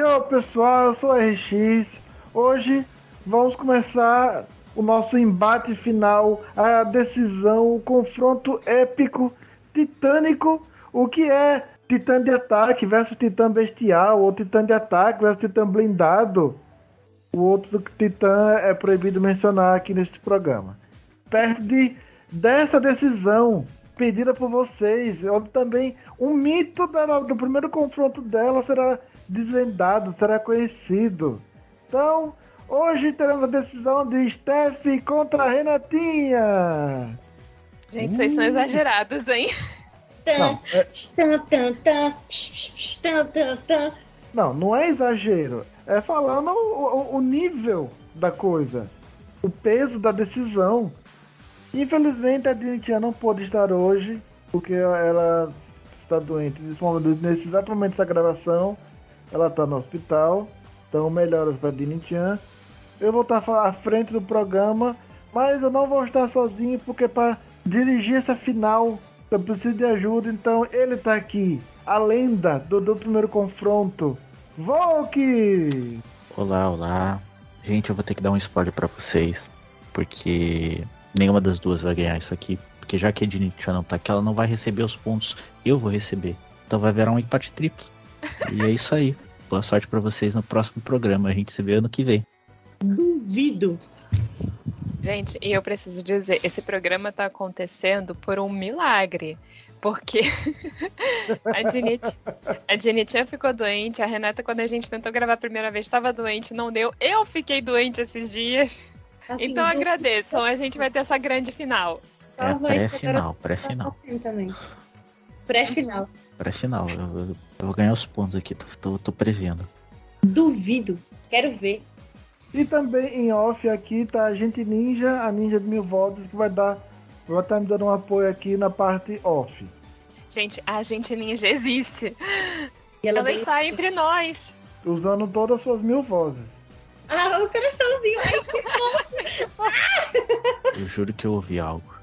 Yo pessoal, eu sou o RX. Hoje vamos começar o nosso embate final, a decisão, o confronto épico, titânico, o que é Titã de ataque versus Titã bestial, ou Titã de ataque versus Titã blindado. O outro Titã é proibido mencionar aqui neste programa. Perto de, dessa decisão pedida por vocês, onde também um mito da, do primeiro confronto dela será desvendado, será conhecido. Então, hoje teremos a decisão de Steph contra Renatinha. Gente, vocês são exagerados, hein? Não, é... não, não é exagero. É falando o, o, nível da coisa. O peso da decisão. Infelizmente a Dinitia não pôde estar hoje, porque ela está doente. Nesse exato momento da gravação, ela está no hospital. Então melhoras para Dinitian. Eu vou estar à frente do programa, mas eu não vou estar sozinho, porque para dirigir essa final eu preciso de ajuda, então ele tá aqui. A lenda do, do primeiro confronto. Volk! Olá, olá. Gente, eu vou ter que dar um spoiler para vocês. Porque nenhuma das duas vai ganhar isso aqui. Porque já que a Dinitia não tá aqui, ela não vai receber os pontos. Eu vou receber. Então vai virar um empate triplo. E é isso aí. Boa sorte para vocês no próximo programa. A gente se vê ano que vem. Duvido. Gente, e eu preciso dizer, esse programa tá acontecendo por um milagre. Porque a Janitinha ficou doente, a Renata, quando a gente tentou gravar a primeira vez, estava doente, não deu. Eu fiquei doente esses dias. Assim, então agradeçam, a gente vai ter essa grande final. É pré-final, pré-final. Pré-final. Pré-final, eu, eu, vou ganhar os pontos aqui, tô, tô, tô prevendo. Duvido, quero ver. E também em off aqui tá a gente ninja, a ninja de mil voltas, que vai dar. Vai estar tá me dando um apoio aqui na parte off. Gente, a gente ninja existe. E ela, ela está entre nós. Usando todas as suas mil vozes. Ah, o coraçãozinho. Ai, que eu juro que eu ouvi algo.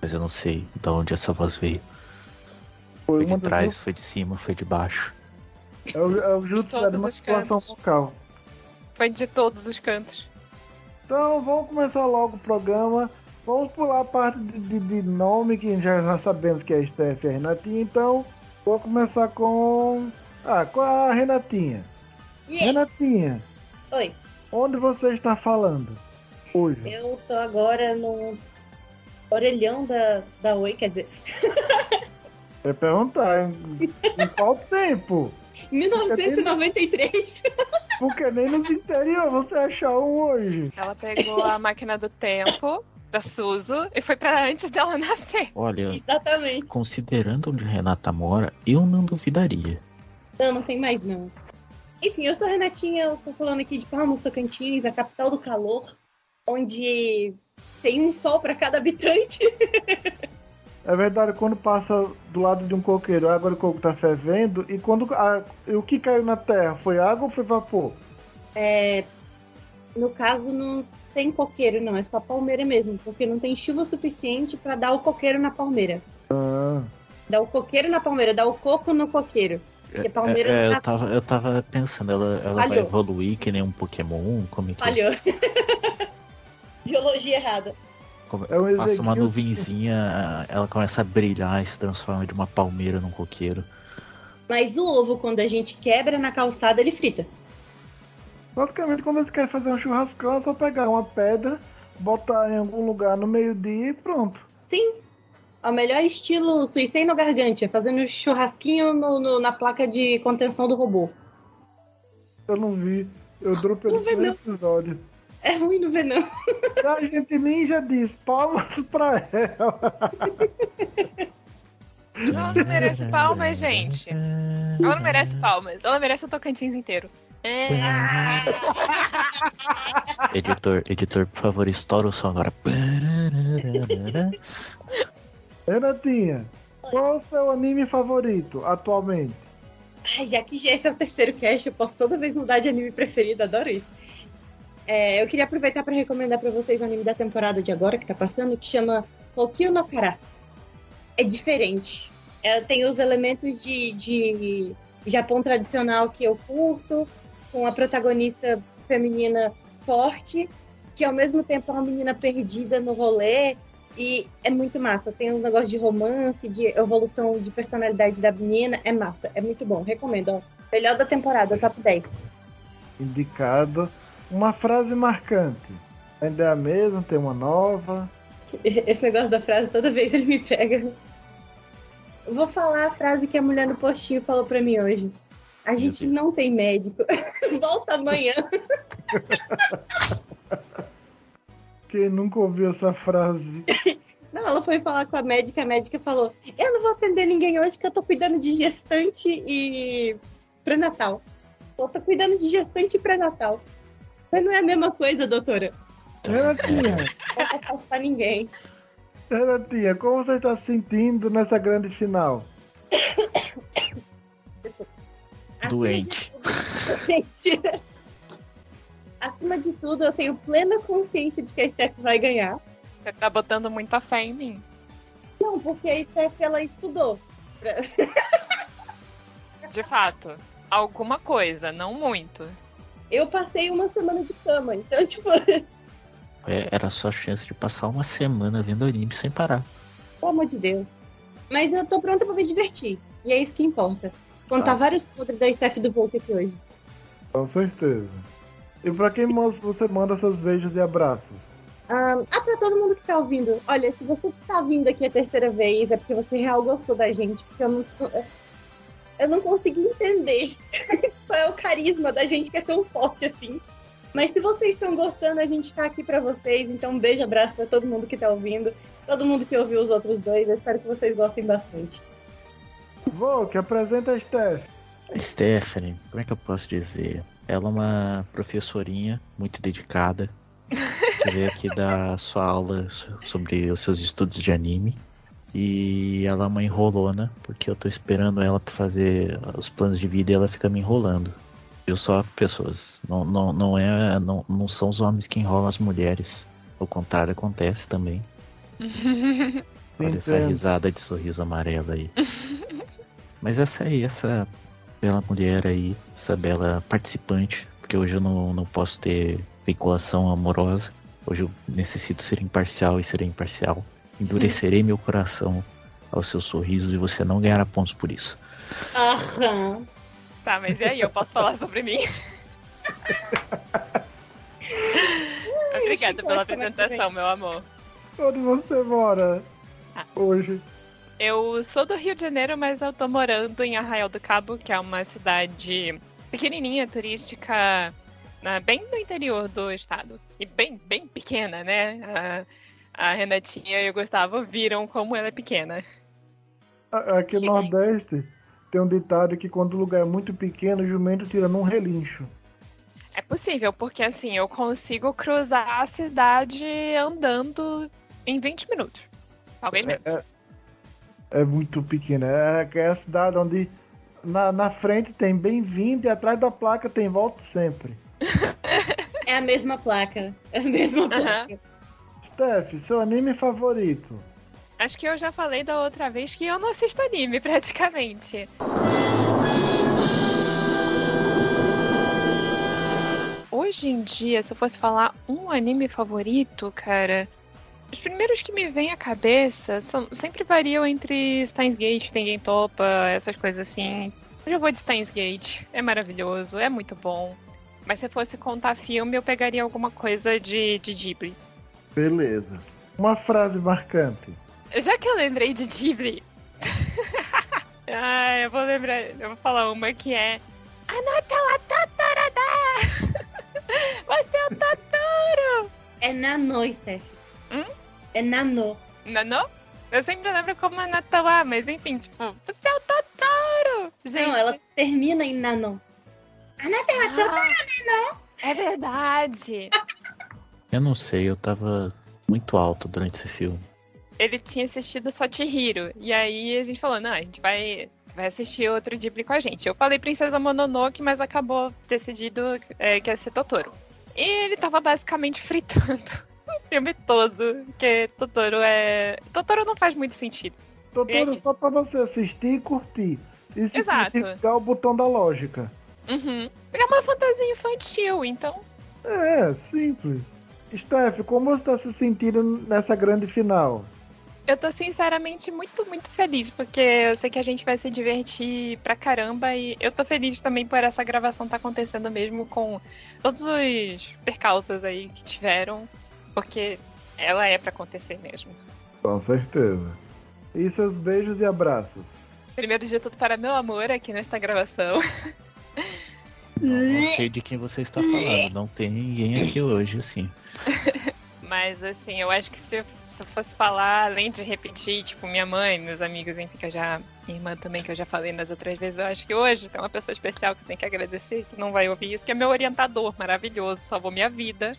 Mas eu não sei de onde essa voz veio. Foi, foi de trás, foi de cima, foi de baixo. É o, é o jutsu da manipulação vocal. Foi de todos os cantos. Então vamos começar logo o programa. Vamos pular a parte de, de, de nome, que já, já sabemos que é a Steph e a Renatinha. Então, vou começar com. Ah, com a Renatinha. Yeah. Renatinha. Oi. Onde você está falando hoje? Eu tô agora no orelhão da, da Oi, quer dizer. É perguntar, em, em qual tempo? 1993. Porque nem nos interior você achar um hoje. Ela pegou a máquina do tempo da Suzu e foi para antes dela nascer. Olha, Exatamente. considerando onde Renata mora, eu não duvidaria. Não, não tem mais não. Enfim, eu sou a Renatinha, eu tô falando aqui de Palmas Tocantins, a capital do calor, onde tem um sol para cada habitante. É verdade, quando passa do lado de um coqueiro, a água do coco tá fervendo, e quando a, o que caiu na terra foi água ou foi vapor? É, no caso, não tem coqueiro, não, é só palmeira mesmo, porque não tem chuva suficiente para dar o coqueiro na palmeira. Ah. Dá o coqueiro na palmeira, dá o coco no coqueiro. Porque palmeira é, é, eu, tava, eu tava pensando, ela, ela vai evoluir que nem um Pokémon? Como é que é? Falhou. Biologia errada. É um Passa uma nuvenzinha, ela começa a brilhar e se transforma de uma palmeira num coqueiro. Mas o ovo, quando a gente quebra na calçada, ele frita. Praticamente, quando você quer fazer um churrascão, é só pegar uma pedra, botar em algum lugar no meio-dia e pronto. Sim. É o melhor estilo Suicide no Gargantia, fazendo churrasquinho no, no, na placa de contenção do robô. Eu não vi. Eu dropei no episódio. É ruim no venão. A gente nem já diz palmas pra ela. Ela não merece palmas, gente. Ela não merece palmas. Ela merece o Tocantins inteiro. É. editor, editor, por favor, estoura o som agora. Renatinha, qual é o seu anime favorito atualmente? Ai, já que já esse é o terceiro cast, eu posso toda vez mudar de anime preferido, adoro isso. É, eu queria aproveitar para recomendar para vocês o anime da temporada de agora que tá passando, que chama Tokyo no Karas. É diferente. É, tem os elementos de, de Japão tradicional que eu curto, com a protagonista feminina forte, que ao mesmo tempo é uma menina perdida no rolê. E é muito massa. Tem um negócio de romance, de evolução de personalidade da menina. É massa, é muito bom. Recomendo. Ó. Melhor da temporada, top 10. Indicado. Uma frase marcante. Ainda é a mesma, tem uma nova. Esse negócio da frase, toda vez ele me pega. Vou falar a frase que a mulher no postinho falou pra mim hoje. A gente não tem médico. Volta amanhã. Quem nunca ouviu essa frase? Não, ela foi falar com a médica, a médica falou: Eu não vou atender ninguém hoje que eu tô cuidando de gestante e pré-natal. Eu tô cuidando de gestante e pré-natal. Mas não é a mesma coisa, doutora. Renatinha. Não faço pra ninguém. Renatinha, como você está se sentindo nessa grande final? Doente. Gente, acima de tudo, eu tenho plena consciência de que a Steph vai ganhar. Você tá botando muita fé em mim. Não, porque a Steph, ela estudou. pra- De fato. Alguma coisa, não muito. Eu passei uma semana de cama, então, tipo, É, era só chance de passar uma semana vendo anime sem parar. pelo amor de Deus. Mas eu tô pronta pra me divertir. E é isso que importa. Contar Tá. vários podres da Steph do Volk aqui hoje. Com certeza. E pra quem você manda seus beijos e abraços? Ah, ah, pra todo mundo que tá ouvindo, olha, se você tá vindo aqui a terceira vez, é porque você real gostou da gente, porque eu não. Eu não consegui entender qual é o carisma da gente que é tão forte assim. Mas se vocês estão gostando, a gente tá aqui pra vocês. Então, um beijo, abraço pra todo mundo que tá ouvindo, todo mundo que ouviu os outros dois. Eu espero que vocês gostem bastante. Vou, que apresenta a Steph. A Stephanie, como é que eu posso dizer? Ela é uma professorinha muito dedicada. Que veio aqui dar sua aula so- sobre os seus estudos de anime. E ela é uma enrolona, porque eu tô esperando ela pra fazer os planos de vida e ela fica me enrolando. Eu só pessoas. Não, não, não, é, não, não são os homens que enrolam as mulheres. O contrário acontece também. Olha essa risada de sorriso amarelo aí. Mas essa aí, essa bela mulher aí, essa bela participante, porque hoje eu não, não posso ter vinculação amorosa. Hoje eu necessito ser imparcial e serei imparcial. Endurecerei meu coração aos seus sorrisos e você não ganhará pontos por isso. Aham. Tá, mas e aí? Eu posso falar sobre mim? Obrigada pela é que apresentação, meu amor. Onde você mora Ah. hoje? Eu sou do Rio de Janeiro, mas eu tô morando em Arraial do Cabo, que é uma cidade pequenininha, turística, na- bem no interior do estado. E bem, bem pequena, né? A, a Renatinha e o Gustavo viram como ela é pequena. Aqui no Nordeste tem um ditado que quando o lugar é muito pequeno, o jumento tira num relincho. É possível, porque assim, eu consigo cruzar a cidade andando em 20 minutos. Talvez menos. É, é muito pequeno. É, é a cidade onde na, na frente tem bem-vindo e atrás da placa tem volte sempre. É a mesma placa. É a mesma placa. Steph, seu anime favorito? Acho que eu já falei da outra vez que eu não assisto anime, praticamente. Hoje em dia, se eu fosse falar um anime favorito, cara, os primeiros que me vêm à cabeça são, sempre variam entre Steins Gate, Tengen Topa, essas coisas assim. Eu já vou de Steins Gate, é maravilhoso, é muito bom. Mas se eu fosse contar filme, eu pegaria alguma coisa de, de Ghibli. Beleza. Uma frase marcante. Já que eu lembrei de Ghibli. ah, eu vou lembrar. Eu vou falar uma que é. Anata wa Totorada! Você é o Totoro! É Nanô, Steph. Hum? É Nanô. Nanô? Eu sempre lembro como wa, mas enfim, tipo, você é o Totoro! Gente, Não, ela termina em Nanô. Anata wa ah, é verdade! Eu não sei, eu tava muito alto durante esse filme. Ele tinha assistido só Chihiro. E aí a gente falou, não, a gente vai, você vai assistir outro Ghibli com a gente. Eu falei Princesa Mononoke, mas acabou decidido é, que ia ser Totoro. E ele tava basicamente fritando o filme todo, porque Totoro é... Totoro não faz muito sentido. É isso. só pra você assistir e curtir. E se Exato. ligar o botão da lógica. Uhum. É uma fantasia infantil, então. É, simples. Steph, como você está se sentindo nessa grande final? Eu tô sinceramente muito, muito feliz, porque eu sei que a gente vai se divertir pra caramba e eu tô feliz também por essa gravação tá acontecendo mesmo com todos os percalços aí que tiveram, porque ela é para acontecer mesmo. Com certeza. E seus beijos e abraços? Primeiro de tudo para meu amor aqui nesta gravação. Não sei de quem você está falando, não tem ninguém aqui hoje, assim. Mas assim, eu acho que se eu, se eu, fosse falar, além de repetir, tipo, minha mãe, meus amigos, enfim, que eu já. Minha irmã também, que eu já falei nas outras vezes, eu acho que hoje tem uma pessoa especial que eu tenho que agradecer, que não vai ouvir isso, que é meu orientador maravilhoso, salvou minha vida.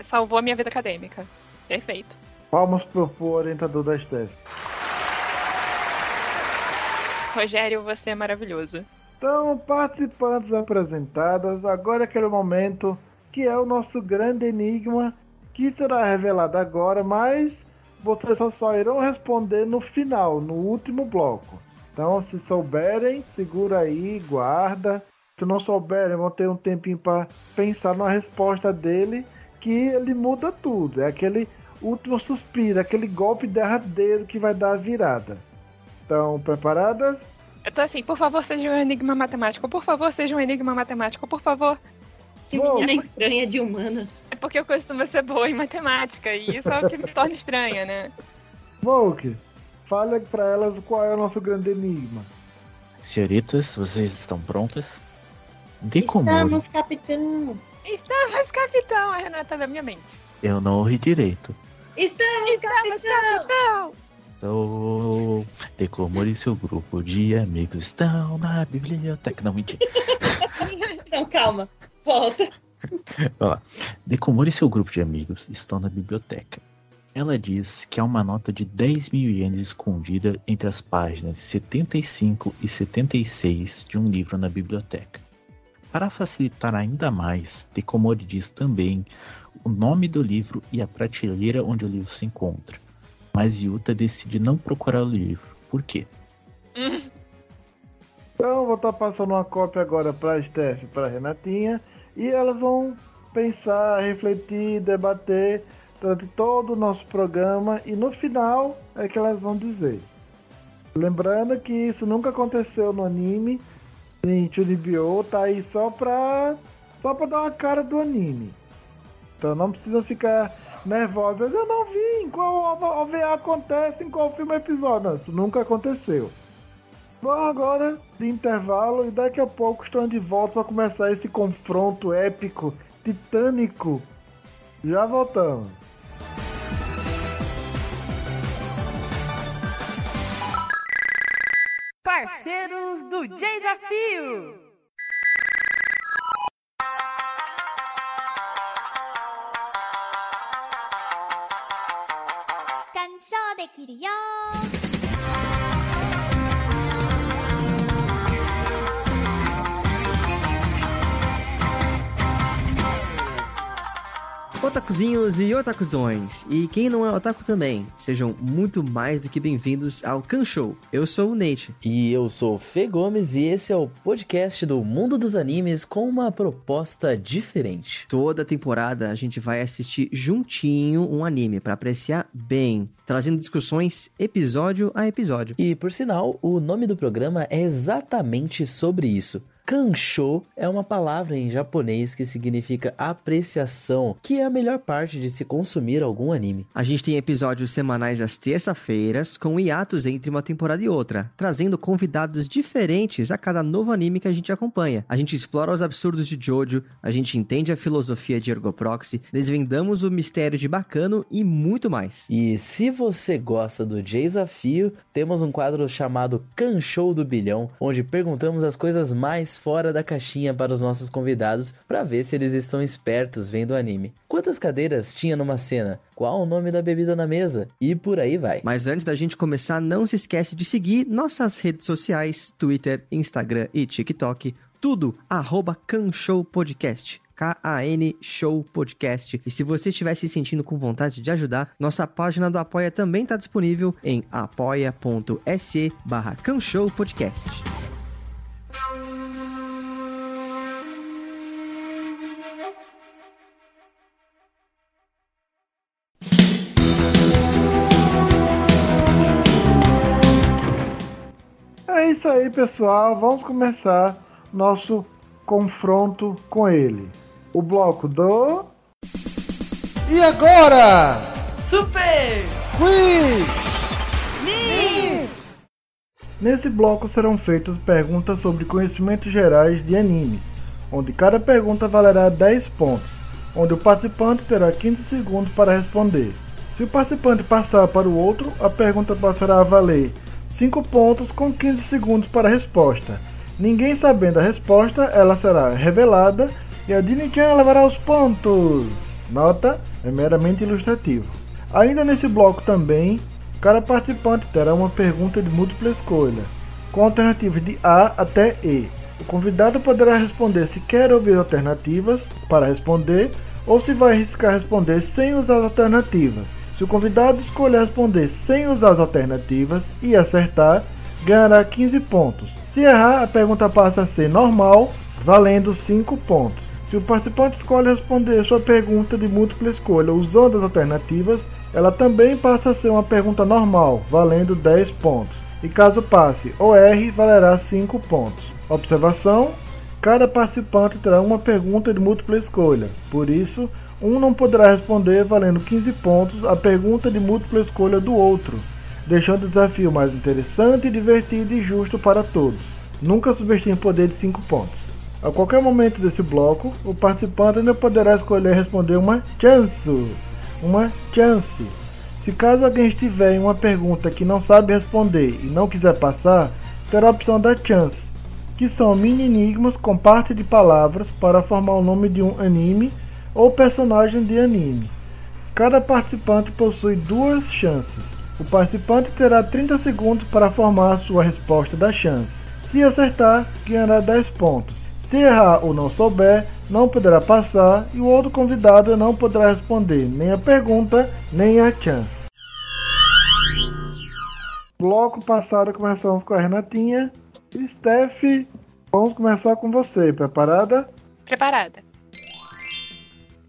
Salvou a minha vida acadêmica. Perfeito. Palmas pro, pro orientador da Steph. Rogério, você é maravilhoso. Então, participantes apresentadas, agora é aquele momento que é o nosso grande enigma, que será revelado agora, mas vocês só, irão responder no final, no último bloco. Então, se souberem, segura aí, guarda. Se não souberem, vão ter um tempinho para pensar na resposta dele, que ele muda tudo. É aquele último suspiro, aquele golpe derradeiro que vai dar a virada. Então, preparadas? Eu tô assim, por favor, seja um enigma matemático. Por favor, seja um enigma matemático. Por favor. Que menina estranha de humana. É porque eu costumo ser boa em matemática. E isso é o que me torna estranha, né? Volk, fale para elas qual é o nosso grande enigma. Senhoritas, vocês estão prontas? Decomore. Estamos, capitão. Estamos, capitão. A Renata da minha mente. Eu não ouvi direito. Estamos, Estamos capitão. capitão. Decomore e seu grupo de amigos estão na biblioteca. Não, mentira. Então, calma. Volta. Ó, Decomore e seu grupo de amigos estão na biblioteca. Ela diz que há uma nota de 10 mil ienes escondida entre as páginas 75 e 76 de um livro na biblioteca. Para facilitar ainda mais, Decomore diz também o nome do livro e a prateleira onde o livro se encontra. Mas Yuta decide não procurar o livro. Por quê? Então, vou estar passando uma cópia agora para Steph e para Renatinha. E elas vão pensar, refletir, debater durante todo o nosso programa. E no final é que elas vão dizer. Lembrando que isso nunca aconteceu no anime. Sim, Chunibyo tá aí só pra, só pra dar uma cara do anime. Então não precisam ficar nervosas. Eu não vi em qual OVA acontece, em qual filme episódio. Não, isso nunca aconteceu. Vamos agora de intervalo e daqui a pouco estão de volta para começar esse confronto épico, titânico. Já voltamos. Parceiros do Desafio! よし。Otakuzinhos e otakuzões, e quem não é otaku também, sejam muito mais do que bem-vindos ao Kan Show. Eu sou o Nate. E eu sou o Fê Gomes, e esse é o podcast do mundo dos animes com uma proposta diferente. Toda temporada a gente vai assistir juntinho um anime para apreciar bem, trazendo discussões episódio a episódio. E por sinal, o nome do programa é exatamente sobre isso Kansho é uma palavra em japonês que significa apreciação, que é a melhor parte de se consumir algum anime. A gente tem episódios semanais às terça-feiras, com hiatos entre uma temporada e outra, trazendo convidados diferentes a cada novo anime que a gente acompanha. A gente explora os absurdos de Jojo, a gente entende a filosofia de Ergoproxy, desvendamos o mistério de Bacano e muito mais. E se você gosta do desafio, temos um quadro chamado Kansho do Bilhão, onde perguntamos as coisas mais fora da caixinha para os nossos convidados para ver se eles estão espertos vendo o anime. Quantas cadeiras tinha numa cena? Qual o nome da bebida na mesa? E por aí vai. Mas antes da gente começar, não se esquece de seguir nossas redes sociais, Twitter, Instagram e TikTok, tudo arroba Show Podcast. K-A-N Show Podcast. E se você estiver se sentindo com vontade de ajudar, nossa página do Apoia também está disponível em apoia.se barra Podcast. Isso aí, pessoal. Vamos começar nosso confronto com ele. O bloco do. E agora? Super! Quiz! Me! Nesse bloco serão feitas perguntas sobre conhecimentos gerais de animes, onde cada pergunta valerá 10 pontos, onde o participante terá 15 segundos para responder. Se o participante passar para o outro, a pergunta passará a valer 5 pontos com 15 segundos para a resposta. Ninguém sabendo a resposta, ela será revelada e a Dini-chan levará os pontos. Nota, é meramente ilustrativo. Ainda nesse bloco também, cada participante terá uma pergunta de múltipla escolha, com alternativas de A até E. O convidado poderá responder se quer ouvir alternativas para responder ou se vai arriscar responder sem usar as alternativas. Se o convidado escolher responder sem usar as alternativas e acertar, ganhará 15 pontos. Se errar, a pergunta passa a ser normal, valendo 5 pontos. Se o participante escolhe responder sua pergunta de múltipla escolha usando as alternativas, ela também passa a ser uma pergunta normal, valendo 10 pontos. E caso passe ou erre, valerá 5 pontos. Observação: cada participante terá uma pergunta de múltipla escolha, por isso, um não poderá responder valendo 15 pontos a pergunta de múltipla escolha do outro, deixando o desafio mais interessante, divertido e justo para todos. Nunca subestime o poder de 5 pontos. A qualquer momento desse bloco, o participante ainda poderá escolher responder uma chance. Uma chance. Se caso alguém estiver em uma pergunta que não sabe responder e não quiser passar, terá a opção da chance, que são mini enigmas com parte de palavras para formar o nome de um anime ou personagem de anime. Cada participante possui duas chances. O participante terá 30 segundos para formar sua resposta da chance. Se acertar, ganhará 10 pontos. Se errar ou não souber, não poderá passar e o outro convidado não poderá responder nem a pergunta nem a chance. Bloco passado começamos com a Renatinha. Steph, vamos começar com você. Preparada? Preparada.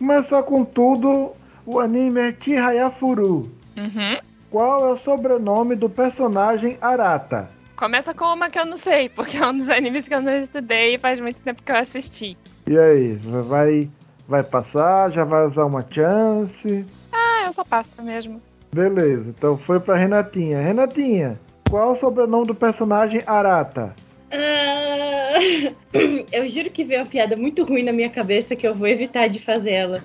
Começar com tudo, o anime é Chihayafuru. Uhum. Qual é o sobrenome do personagem Arata? Começa com uma que eu não sei, porque é um dos animes que eu não estudei e faz muito tempo que eu assisti. E aí, vai, vai passar? Já vai usar uma chance? Ah, eu só passo mesmo. Beleza, então foi pra Renatinha. Renatinha, qual é o sobrenome do personagem Arata? Ah, eu juro que veio uma piada muito ruim na minha cabeça que eu vou evitar de fazer ela.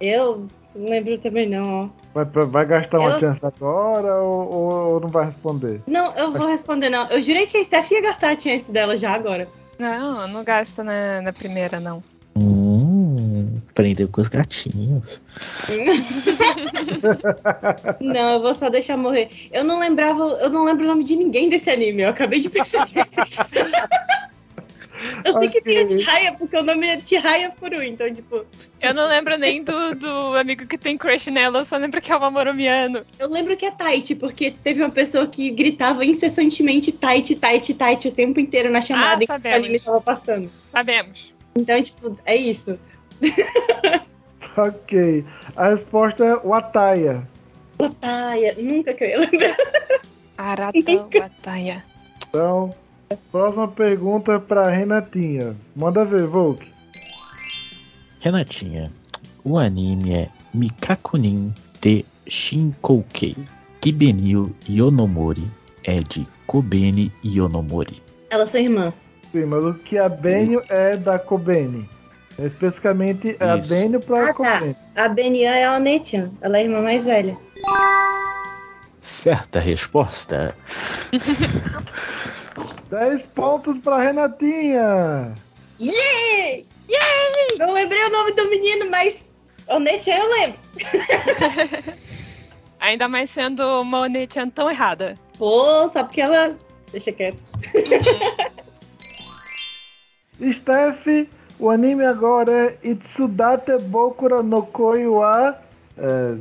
Eu não lembro também não, ó. Vai, vai gastar uma Eu- chance agora ou, ou- ou não vai responder? Não, eu vou responder não. Eu jurei que a Steph ia gastar a chance dela já agora. Não, não gasto na, na primeira, não. Aprendeu com os gatinhos. Não, eu vou só deixar morrer. Eu não lembrava, eu não lembro o nome de ninguém desse anime, eu acabei de perceber. eu sei que tem a Ok. Chihaya, porque o nome é Chihaya Furu, então, tipo, Eu não lembro nem do, do amigo que tem crush nela, eu só lembro que é o Amoromiano. eu lembro que é Taichi, porque teve uma pessoa que gritava incessantemente Taichi, Taichi, Taichi o tempo inteiro na chamada Ah, enquanto o anime tava passando. Sabemos. Então, tipo, é isso. Ok. A resposta é Wataia. Otaia, nunca que eu ia lembrar. Arata Wataya. Então, próxima pergunta pra Renatinha. Manda ver, Volk. Renatinha, o anime é Mikakunin de Shinkoukei. Kibenil Yonomori é de Kobeni Yonomori. Elas são irmãs. Sim, mas o que a Benio é da Kobeni. Especificamente é a Isso. Benio pra Ah, tá. A Benian é a Onetian, ela é a irmã mais velha. Certa resposta. 10 pontos pra Renatinha. Yay! Yay! Não lembrei o nome do menino, mas Onetian eu lembro. Ainda mais sendo uma Onechan tão errada. Pô, só porque ela. Deixa quieto. Steph, o anime agora é Itsudate Bokura no Koi wa... É,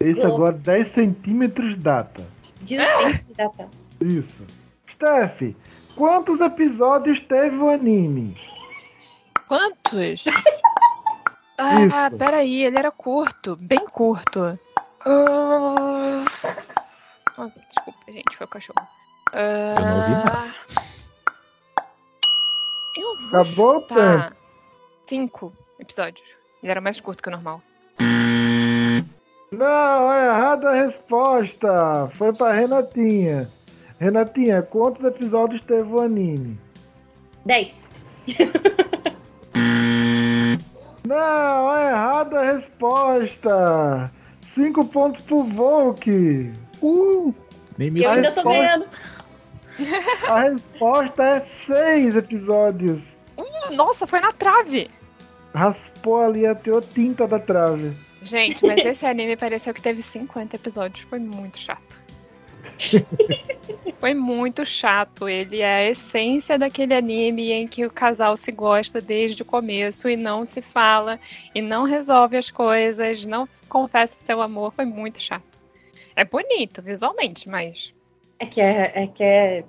isso Eu- agora 10 centímetros data. De um data. Isso. Steph, quantos episódios teve o anime? Quantos? Ah, Isso. peraí, ele era curto, bem curto. Ah, ah, desculpa, gente, foi o cachorro. Eu não ouvi nada. Eu vou Acabou o chutar cinco episódios. Ele era mais curto que o normal. Não, é errada a resposta. Foi pra Renatinha. Renatinha, quantos episódios teve o anime? 10. Não, é errada a resposta. Cinco pontos pro Volk. Uh, nem me Eu ainda tô ganhando. A resposta é seis episódios. Hum, Nossa, foi na trave! Raspou ali até a tinta da trave. Gente, mas esse anime pareceu que teve 50 episódios. Foi muito chato. Foi muito chato. Ele é a essência daquele anime em que o casal se gosta desde o começo e não se fala e não resolve as coisas, não confessa seu amor. Foi muito chato. É bonito visualmente, mas É que é, é que é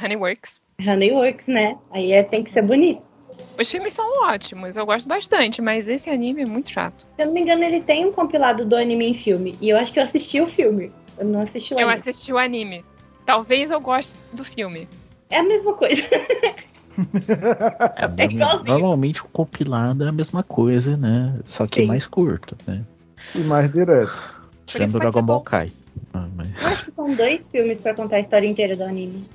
Honeyworks. Honeyworks, né? Aí é, tem que ser bonito. Os filmes são ótimos, eu gosto bastante, mas esse anime é muito chato. Se eu não me engano, ele tem um compilado do anime em filme. E eu acho que eu assisti o filme. Eu não assisti o Eu anime. assisti o anime. Talvez eu goste do filme. É a mesma coisa. É, É igualzinho. normalmente o compilado é a mesma coisa, né? Só que Sim. mais curto, né? E mais direto. Tirando Dragon Ball. Kai. Ah, mas- Eu acho que são dois filmes pra contar a história inteira do anime.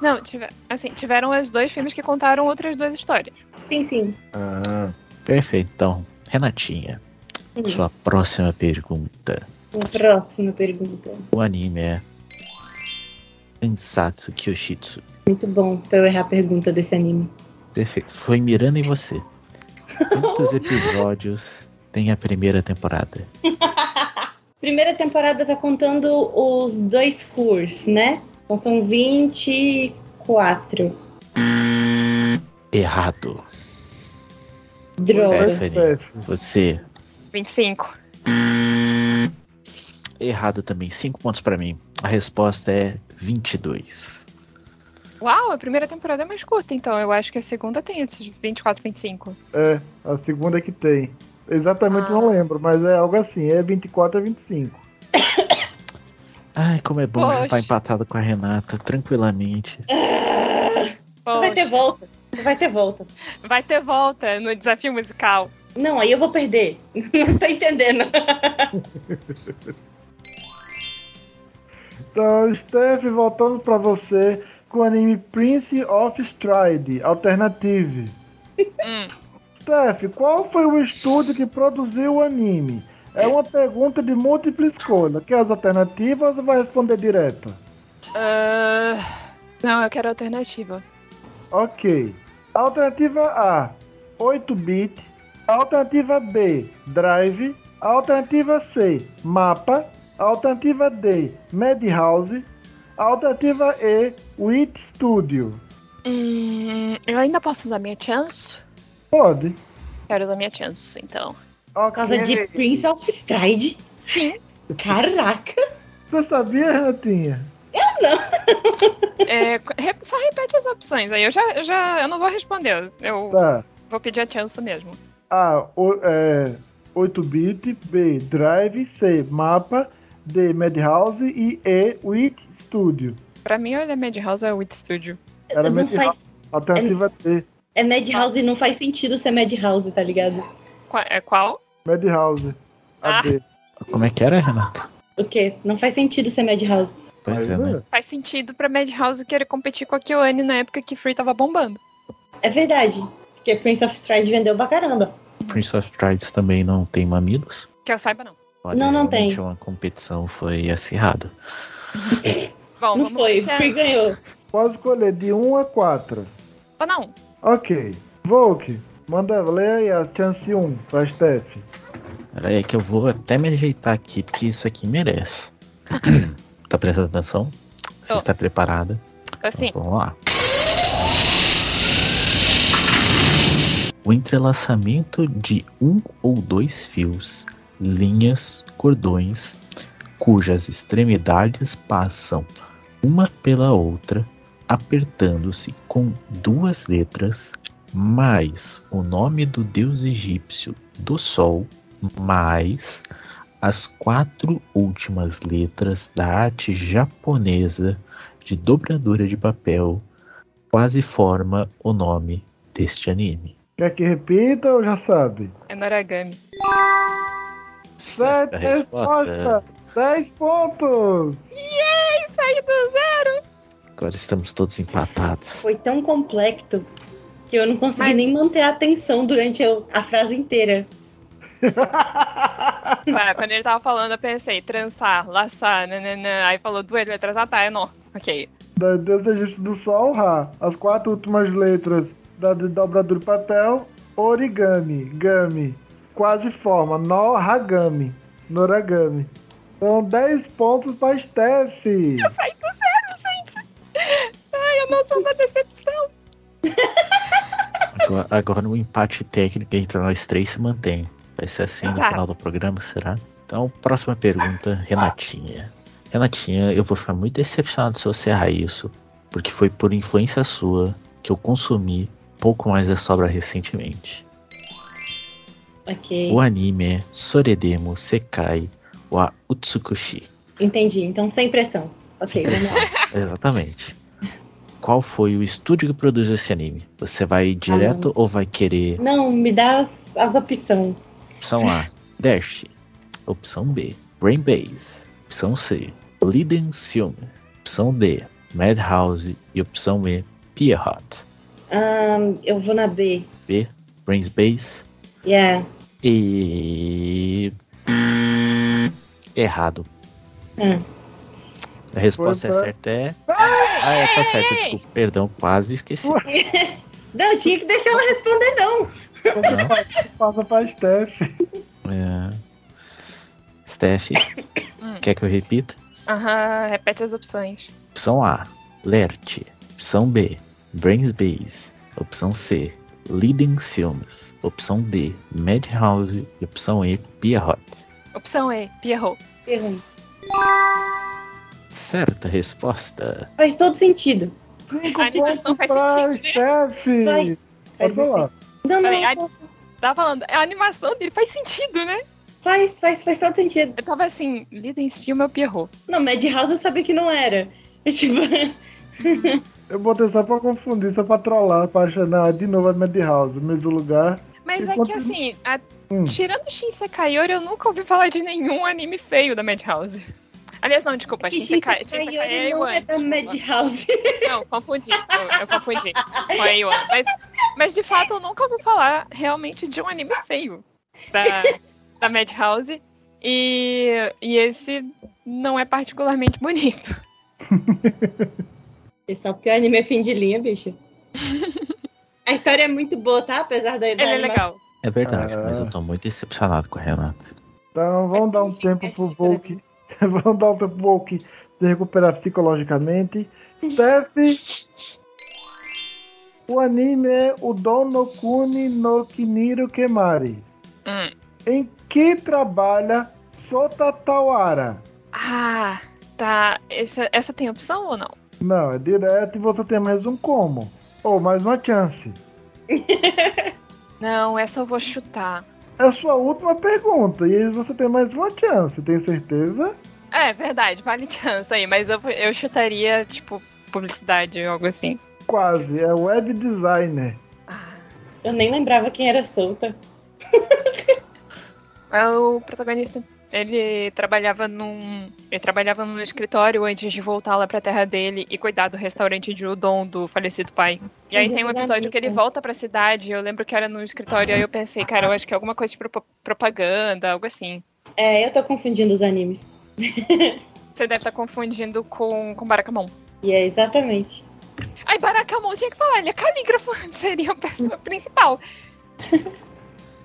Não, tive- assim, tiveram os dois filmes que contaram outras duas histórias. Sim, sim. Ah, Perfeito. Então, Renatinha, Hum. sua próxima pergunta. Próxima pergunta. O anime é Ansatsu Kyoshitsu. Muito bom pra eu errar a pergunta desse anime. Perfeito. Foi mirando em você. Quantos episódios tem a primeira temporada? Primeira temporada tá contando os dois cursos, né? Então são 24. Errado. Droga. Stephanie, você. 25. Errado também. Cinco pontos pra mim. A resposta é 22. Uau, a primeira temporada é mais curta, então. Eu acho que a segunda tem esses 24, 25. é, a segunda que tem. Exatamente Ah. não lembro, mas é algo assim, é 24 a 25. Ai, como é bom Poxa. estar empatado com a Renata, tranquilamente. Vai ter Poxa, volta. Vai ter volta. vai ter volta no desafio musical. Não, aí eu vou perder. Não tô entendendo. Então, Steph, voltando pra você com o anime Prince of Stride, Alternative. Hum. Steph, qual foi o estúdio que produziu o anime? É uma pergunta de múltipla escolha. Quer as alternativas ou vai responder direto? Ah, não, eu quero alternativa. Ok. Alternativa A, 8-bit. Alternativa B, Drive. Alternativa C, Mapa. Alternativa D, Madhouse. Alternativa E, Wit Studio. Hum, eu ainda posso usar minha chance? Pode. Quero usar minha chance, então. Por causa de Prince of Stride. Sim. Caraca. Você sabia, Renatinha? É, re- só repete as opções. Aí eu já, eu já eu não vou responder. Eu Tá. vou pedir a chance mesmo. A, o- é, 8-bit. B, Drive. C, Mapa. D, Madhouse. E E, Wit Studio. Pra mim, olha, Madhouse é Wit Studio. Era não Madhouse. faz, Alternativa D, é Madhouse e não faz sentido ser Madhouse, tá ligado? Qua- é qual? Madhouse. A Ah. Como é que era, Renata? O quê? Não faz sentido ser Madhouse. Pois é, né? Faz sentido pra Madhouse querer competir com a KyoAni na época que Free tava bombando. É verdade. Porque Prince of Stride vendeu pra caramba. Prince of Strides também não tem mamilos. Que eu saiba, não. Olha, Não, não tem. uma competição foi acirrada. Bom, não vamos foi. pra Free ganhou. Pode escolher de 1 a 4. Ou não. Ok. Volk, manda ler aí a chance 1 pra Steph. Pera aí que eu vou até me ajeitar aqui, porque isso aqui merece. tá prestando atenção? Você Tô. está preparada? Assim, Então, vamos lá. O entrelaçamento de um ou dois fios, linhas, cordões, cujas extremidades passam uma pela outra, apertando-se com duas letras, mais o nome do deus egípcio do sol, mais as quatro últimas letras da arte japonesa de dobradura de papel quase forma o nome deste anime? Quer que repita ou já sabe? É Noragami. Certa resposta! 10 pontos! Yay! Saí do zero! Agora estamos todos empatados. Foi tão complexo que eu não consegui Mas- nem manter a atenção durante a, frase inteira. Quando ele tava falando, eu pensei, trançar, laçar, nananã. Aí falou duas letras, ah tá, é nó. Ok. Da Deus Egípcio do Sol, Ra. As quatro últimas letras da dobradura de papel, origami, gami. Quase forma, no ragami, noragami. São 10 pontos pra Steph. Saí do zero, gente! Ai, a noção da decepção. Agora, agora no empate técnico entre nós três se mantém. Vai ser assim no Ah. final do programa, será? Então, próxima pergunta, Renatinha. Renatinha, eu vou ficar muito decepcionado se você errar isso, porque foi por influência sua que eu consumi pouco mais da sobra recentemente. Ok. O anime é Soredemo Sekai wa Utsukushi. Entendi. Então, sem pressão. Ok, vamos lá. Exatamente. Qual foi o estúdio que produziu esse anime? Você vai direto ou vai querer Não, me dá as, as opções. Opção A, Dash. Opção B, Brainbase. Opção C, Liden Film. Opção D, Madhouse. E opção E, Pierrot. Ahn, eu vou na B. B, Brainsbase. Yeah. E. Errado. Ah. A resposta Foi é certa é. Ah, é, tá certo, desculpa. Perdão, quase esqueci. Não, tinha que deixar ela responder, não. Passa pra Steph. É... Steph, Hum. quer que eu repita? Aham, repete as opções. Opção A, Lert. Opção B, Brainsbase. Opção C, Leading Films. Opção D, Madhouse. E opção E, Pierrot. Opção E, Pierrot. Errou. Certa resposta. Faz todo sentido. 5 A animação pontos faz sentido, né? Faz. Faz muito falar. sentido. Não, não, Peraí, não. Tava falando, a animação dele faz sentido, né? Faz, faz, faz todo sentido. Eu tava assim, Lidens filme é o Pierrot. Não, Madhouse eu sabia que não era. É tipo, Eu botei só pra confundir, só pra trollar, pra achar, não, de novo a Madhouse, mesmo lugar. Mas é que assim, a- Hum. tirando Shinsekai Yori, eu nunca ouvi falar de nenhum anime feio da Madhouse. Aliás, não, desculpa, Shinsekai, Shinsekai Shinsekai é Yori não é Iwan. da Madhouse. Não, confundi. Eu, eu confundi. Foi Iwan. Mas, mas de fato, eu nunca ouvi falar realmente de um anime feio da, da Madhouse. E, e esse não é particularmente bonito. É só porque o anime é fim de linha, bicho. A história é muito boa, tá? Apesar da, da Ele é legal. É verdade, Ah. mas eu tô muito decepcionado com a Renata. Então vamos dar um tempo pro Volk. vamos dar um tempo Volk se recuperar psicologicamente. Steph. O anime é o Dono Kuni no Kiniro Kemari. Hum. Em que trabalha Sota Tawara? Ah, tá. Essa, essa tem opção ou não? Não, é direto e você tem mais um como. Ou mais uma chance. Não, essa eu vou chutar. É a sua última pergunta. E aí você tem mais uma chance, tem certeza? É, verdade, vale chance aí, mas eu, eu chutaria, tipo, publicidade ou algo assim. Quase. É web designer. Ah, Eu nem lembrava quem era solta. é o protagonista. Ele trabalhava num. Ele trabalhava num escritório antes de voltar lá pra terra dele e cuidar do restaurante de udon do falecido pai. E aí tem um episódio que ele volta pra cidade. Eu lembro que era no escritório, aí eu pensei, cara, eu acho que é alguma coisa de propa- propaganda, algo assim. É, eu tô confundindo os animes. Você deve estar confundindo com, com Barakamon. E é exatamente. Ai, Barakamon tinha que falar, ele é calígrafo, seria o personagem principal.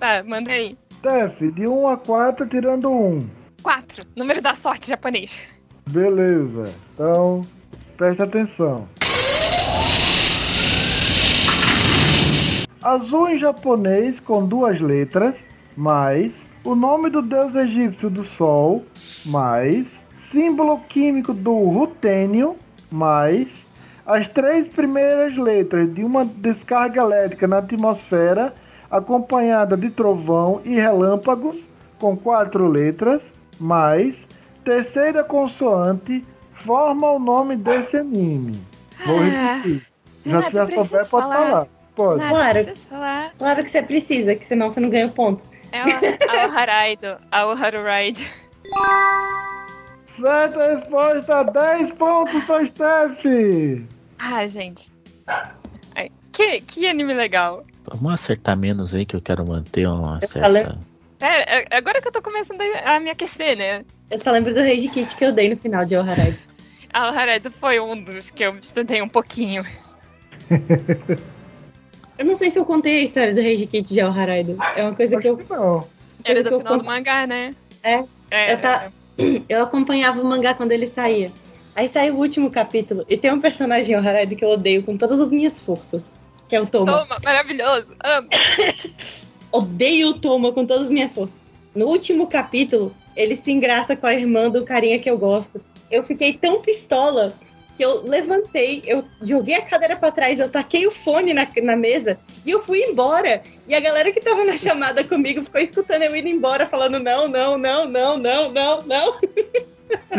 tá, manda aí. Steph, de 1 a 4, tirando 1. Quatro, número da sorte japonês. Beleza. Então, preste atenção. Azul em japonês com duas letras, mais o nome do deus egípcio do sol, mais símbolo químico do rutênio, mais as três primeiras letras de uma descarga elétrica na atmosfera, acompanhada de trovão e relâmpagos, com quatro letras, mais terceira consoante forma o nome desse anime. Vou Ah, repetir. Já se já souber, pode falar. falar. Pode. Nada, Claro. falar. Claro que você precisa, que senão você não ganha ponto. É o Ao Haraido, Ao Haruraido. Certa resposta, 10 pontos para Steph. Ah, gente. Ai, que, que anime legal. Vamos acertar menos aí que eu quero manter uma Eu certa. É, é, agora que eu tô começando a me aquecer, né? Eu só lembro do Rage Kit que eu dei no final de. Ao Haraido foi um dos que eu estudei um pouquinho. Eu não sei se eu contei a história do Rage Kit de Oharaido. É uma coisa que eu, Acho que não. Era do final do conto- mangá, né? É. É, Eu tá- eu acompanhava o mangá quando ele saía. Aí saiu o último capítulo e tem um personagem Oharaido que eu odeio com todas as minhas forças, que é o Toma. Toma, maravilhoso. Amo. Odeio o Toma com todas as minhas forças. No último capítulo, ele se engraça com a irmã do carinha que eu gosto. Eu fiquei tão pistola que eu levantei, eu joguei a cadeira pra trás, eu taquei o fone na, na mesa e eu fui embora. E a galera que tava na chamada comigo ficou escutando eu indo embora, falando não, não, não, não, não, não, não.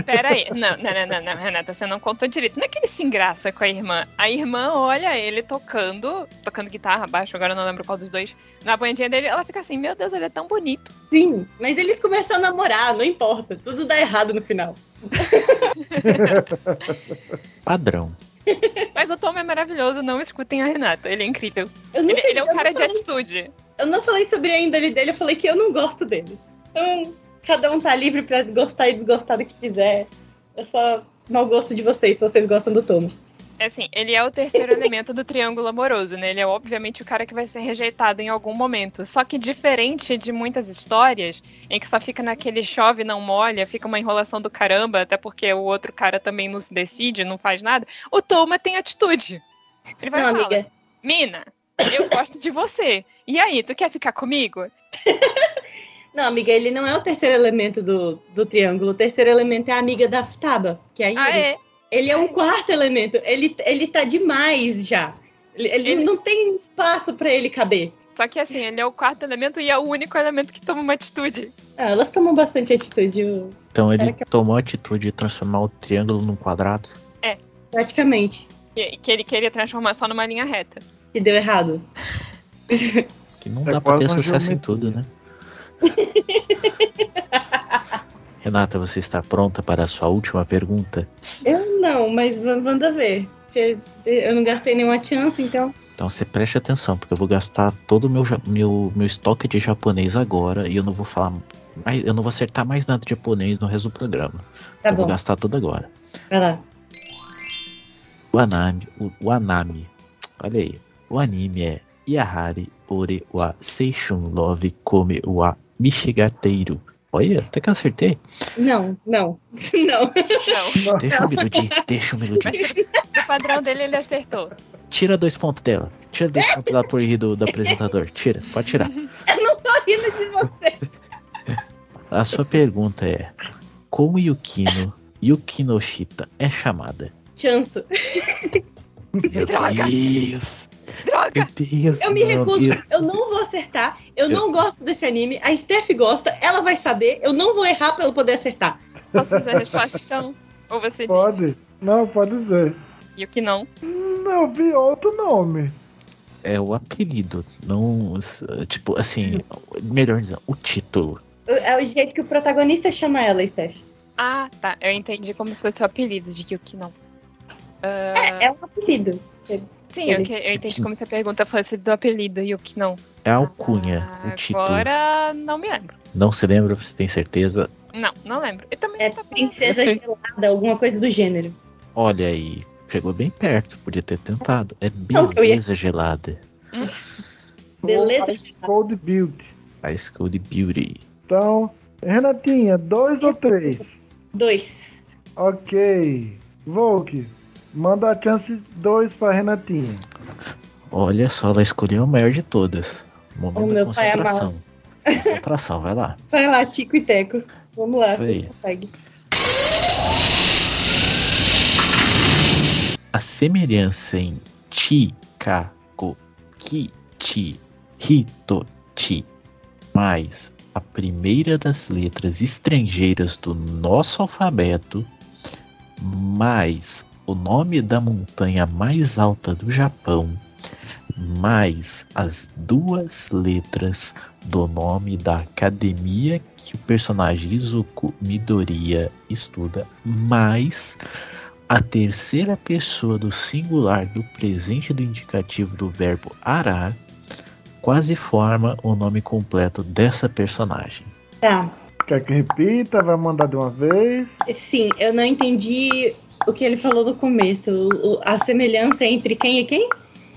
Pera aí. Não, não, não, não, não, Renata, você não contou direito. Não é que ele se engraça com a irmã. A irmã olha ele tocando, tocando guitarra, baixo, agora eu não lembro qual dos dois. Na bandinha dele, ela fica assim, meu Deus, ele é tão bonito. Sim, mas eles começam a namorar, não importa, tudo dá errado no final. Padrão. Mas o Tom é maravilhoso, não escutem a Renata, ele é incrível. Ele, ele é um não cara de falei- atitude. eu não falei sobre a índole dele, eu falei que eu não gosto dele. Então, cada um tá livre pra gostar e desgostar do que quiser. Eu só mau gosto de vocês, se vocês gostam do Tomo. É assim, ele é o terceiro elemento do triângulo amoroso, né? Ele é obviamente o cara que vai ser rejeitado em algum momento. Só que diferente de muitas histórias, em que só fica naquele chove, não molha, fica uma enrolação do caramba, até porque o outro cara também não se decide, não faz nada, o Toma tem atitude. Ele vai Não, falar, amiga, Mina, eu gosto de você. E aí, tu quer ficar comigo? não, amiga, ele não é o terceiro elemento do, do triângulo. O terceiro elemento é a amiga da Futaba, que é a Yuri. Ah, é? Ele é um quarto elemento. Ele, ele tá demais já. Ele, ele Ele- não tem espaço pra ele caber. Só que assim, ele é o quarto elemento e é o único elemento que toma uma atitude. Ah, elas tomam bastante atitude, o- Então ele tomou a atitude de transformar o triângulo num quadrado. praticamente. Que, que ele queria transformar só numa linha reta. Que deu errado. Que não É dá pra ter sucesso em tudo, né? Renata, você está pronta para a sua última pergunta? Eu não, mas manda ver. Eu não gastei nenhuma chance, então. Então você preste atenção, porque eu vou gastar todo o meu, meu, meu estoque de japonês agora e eu não vou falar. mais- Eu não vou acertar mais nada de japonês no resto do programa. Tá eu vou bom, gastar tudo agora. vai lá. O anime, o, o anime, olha aí. O anime é Yahari Ore wa Seishun Love Kome wa Mishigateiro. Olha, até que eu acertei. Não, não, não. Não. Deixa um minutinho, deixa um minutinho. Mas o padrão dele ele acertou. Tira dois pontos dela. Tira dois pontos lá por rir do, do apresentador. Tira, pode tirar. Eu não tô rindo de você. A sua pergunta é: Como Yukino Yukinoshita é chamada? Chanço. Meu Droga. Deus! Droga! Meu Deus! Eu me não, recuso. eu- Eu não vou acertar. Eu não gosto desse anime. A Steph gosta. Ela vai saber. Eu não vou errar pra ela poder acertar. Posso dizer a resposta então? Ou você diz? Pode? Não, pode dizer. E o que não? Não, vi outro nome. É o apelido, não. Tipo, assim, melhor dizendo, o título. É o jeito que o protagonista chama ela, Steph. Ah, tá. Eu entendi como se fosse o apelido de Yuki não. Ah, É um apelido. sim, eu, que- eu entendi como se a pergunta fosse do apelido Yuki não. É a alcunha, Ah, o título. Agora não me lembro. Não se lembra, você tem certeza? Não, não lembro. Eu também É não tá falando. princesa Eu gelada, alguma coisa do gênero. Olha aí, chegou bem perto, podia ter tentado. É eu ia- beleza gelada. Beleza, Ice Cold Beauty. School de Beauty. Então, Renatinha, dois ou três? Dois. Ok. Volk, manda a chance dois pra Renatinha. Olha só, ela escolheu a maior de todas. Momento O de meu pai é concentração. Concentração, vai lá. Vai lá, Tico e Teco. Vamos lá, Isso aí. você consegue. A semelhança em Chi, Kako, Kichi, Hitochi, mais a primeira das letras estrangeiras do nosso alfabeto, mais o nome da montanha mais alta do Japão, mais as duas letras do nome da academia que o personagem Izuku Midoriya estuda, mais a terceira pessoa do singular do presente do indicativo do verbo arar, quase forma o nome completo dessa personagem. Tá. Quer que repita? Vai mandar de uma vez? Sim, eu não entendi o que ele falou no começo. o- o- a semelhança entre quem e quem?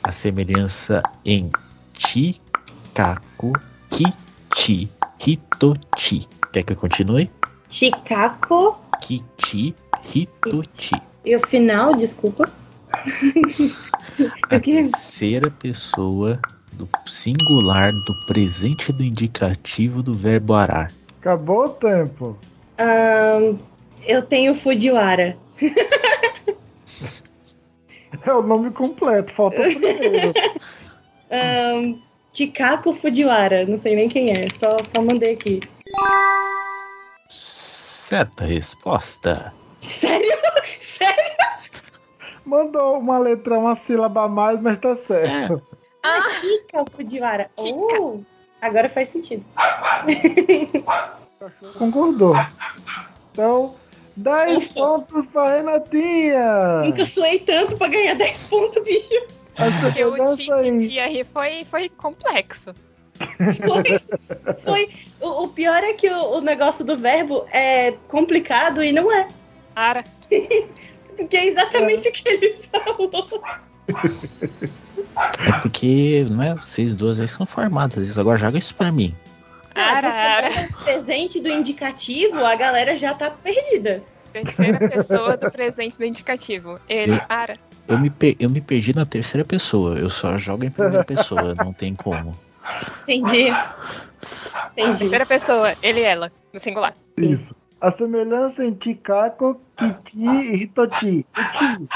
A semelhança em Chikaku, Kichi, Hitochi. Quer que eu continue? Chicago. Kichi, Hitochi. E o final, desculpa. A terceira pessoa do singular do presente do indicativo do verbo arar. Acabou o tempo. Ahn, eu tenho Fujiwara. É o nome completo, falta o primeiro. Ahn, Chicago Fujiwara. Não sei nem quem é. Só, só mandei aqui. Certa resposta. Sério? Sério? Mandou uma letra, uma sílaba a mais, mas tá certo. Ah, Chica Fujiwara. Chica. Oh, agora faz sentido. Concordou. Então, 10 Ufa. pontos pra Renatinha. Nunca suei tanto pra ganhar 10 pontos, bicho. Porque o aí. Tiki aí foi, foi complexo. Foi. foi. O, o pior é que o, o negócio do verbo é complicado e não é. Ara. Porque é exatamente o que ele falou. É porque, né, vocês duas aí são formadas. Agora joga isso pra mim. Ara, ara. É, presente do indicativo, a galera já tá perdida. Terceira pessoa do presente do indicativo. Ele, Ara. Eu me, per- eu me perdi na terceira pessoa. Eu só jogo em primeira pessoa, não tem como. Entendi. Entendi. Terceira pessoa, ele e ela, no singular. Isso. A semelhança em Chikako, Kichi e Hitochi. Ichi.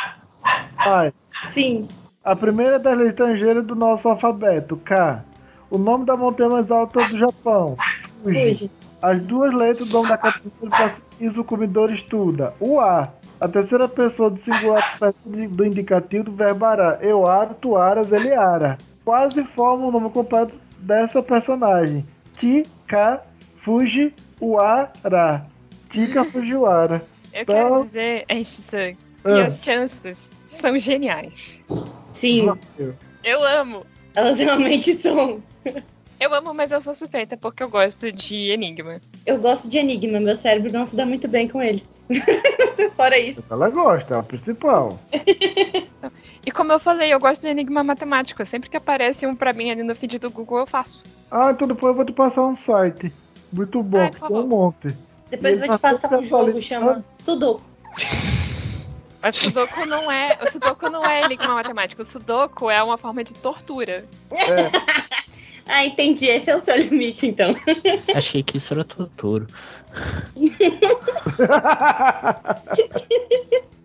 Mas, Sim. a primeira das letras estrangeiras do nosso alfabeto, K. O nome da montanha mais alta do Japão, Fuji. Fuji. As duas letras do nome da categoria do pacificismo o comedor estuda. O A. A terceira pessoa do singular do indicativo do verbo arar. Eu aro, tu aras, ele ara. Quase forma o nome completo dessa personagem. Tika Fuji Uara. Tika Fujiwara. Eu Então- quero dizer, é isso, que Ah. as chances são geniais. Sim. Eu amo. Elas realmente são. Eu amo, mas eu sou suspeita porque eu gosto de Enigma. Eu gosto de Enigma, meu cérebro não se dá muito bem com eles. Fora isso. Ela gosta, é a principal. E como eu falei, eu gosto de Enigma matemático. Sempre que aparece um pra mim ali no feed do Google, eu faço. Ah, então depois eu vou te passar um site. Muito bom, Ah, que tem um monte. Depois eu vou te passar um jogo, chama Sudoku. Mas Sudoku não é. O Sudoku não é Enigma matemático. O Sudoku é uma forma de tortura. Ah, entendi. Esse é o seu limite, então. Achei que isso era tortura.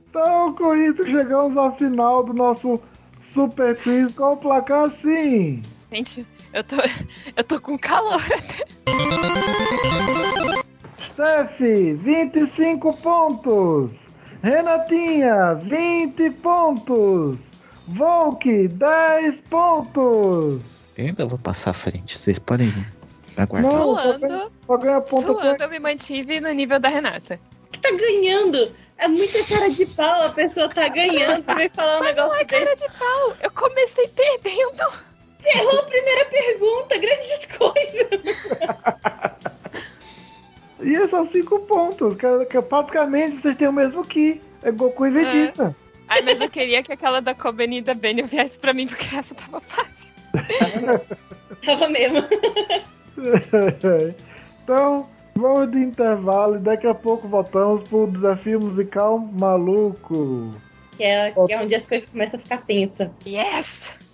então, com isso, chegamos ao final do nosso Super Quiz com o placar assim. Gente, eu tô. Eu tô com calor. Cef, 25 pontos. Renatinha, 20 pontos. Volk, 10 pontos. Eu ainda vou passar à frente. Vocês podem aguardar. Não, só Suando, ganha, só ganha ponto suando, eu me mantive no nível da Renata. Tá ganhando. É muita cara de pau, a pessoa tá ganhando. Você vai falar um Mas não negócio é desse. cara de pau. Eu comecei perdendo. Errou a primeira pergunta, grandes coisas. E esses são 5 pontos. Que, que praticamente vocês têm o mesmo que. É Goku e Vegeta. Ai, mas eu queria que aquela da Koben e da Benio viesse pra mim, porque essa tava fácil. Tava mesmo. então, vamos de intervalo e daqui a pouco voltamos pro desafio musical maluco. Que é, que é onde as coisas começam a ficar tensas. Yes!「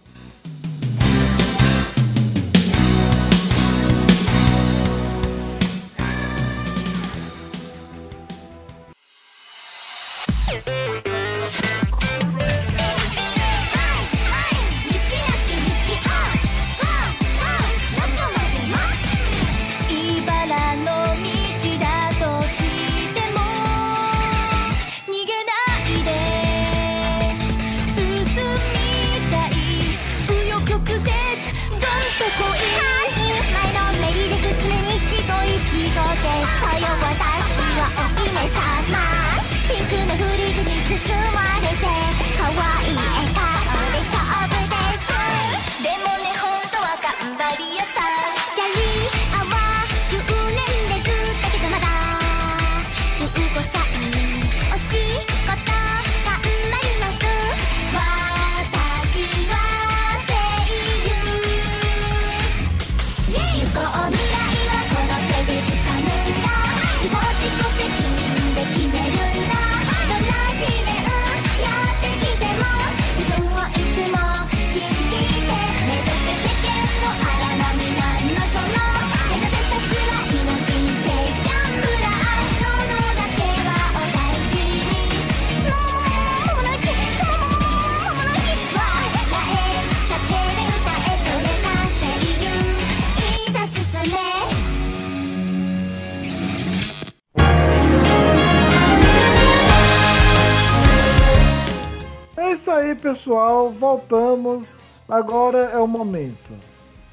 pessoal. Voltamos. Agora é o momento.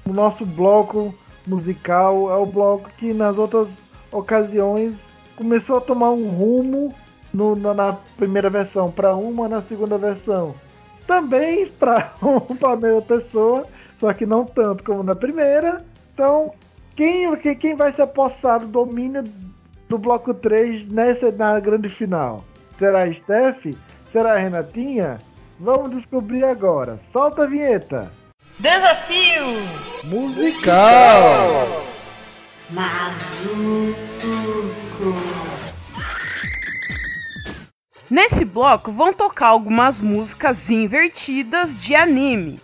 O nosso bloco musical é o bloco que nas outras ocasiões começou a tomar um rumo no- na, primeira versão para uma, na segunda versão também para a mesma pessoa, só que não tanto como na primeira. Então, quem, quem- quem vai se apossar do domínio do bloco 3 nessa na grande final? Será a Steph? Será a Renatinha? Vamos descobrir agora. Solta a vinheta. Desafio! Musical! Nesse bloco vão tocar algumas músicas invertidas de anime.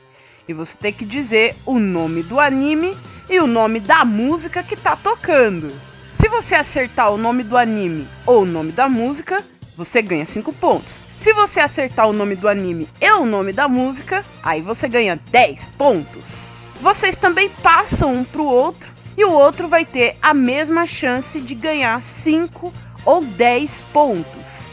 E você tem que dizer o nome do anime e o nome da música que tá tocando. Se você acertar o nome do anime ou o nome da música, você ganha 5 pontos. Se você acertar o nome do anime e o nome da música, aí você ganha 10 pontos. Vocês também passam um pro outro e o outro vai ter a mesma chance de ganhar 5 ou 10 pontos.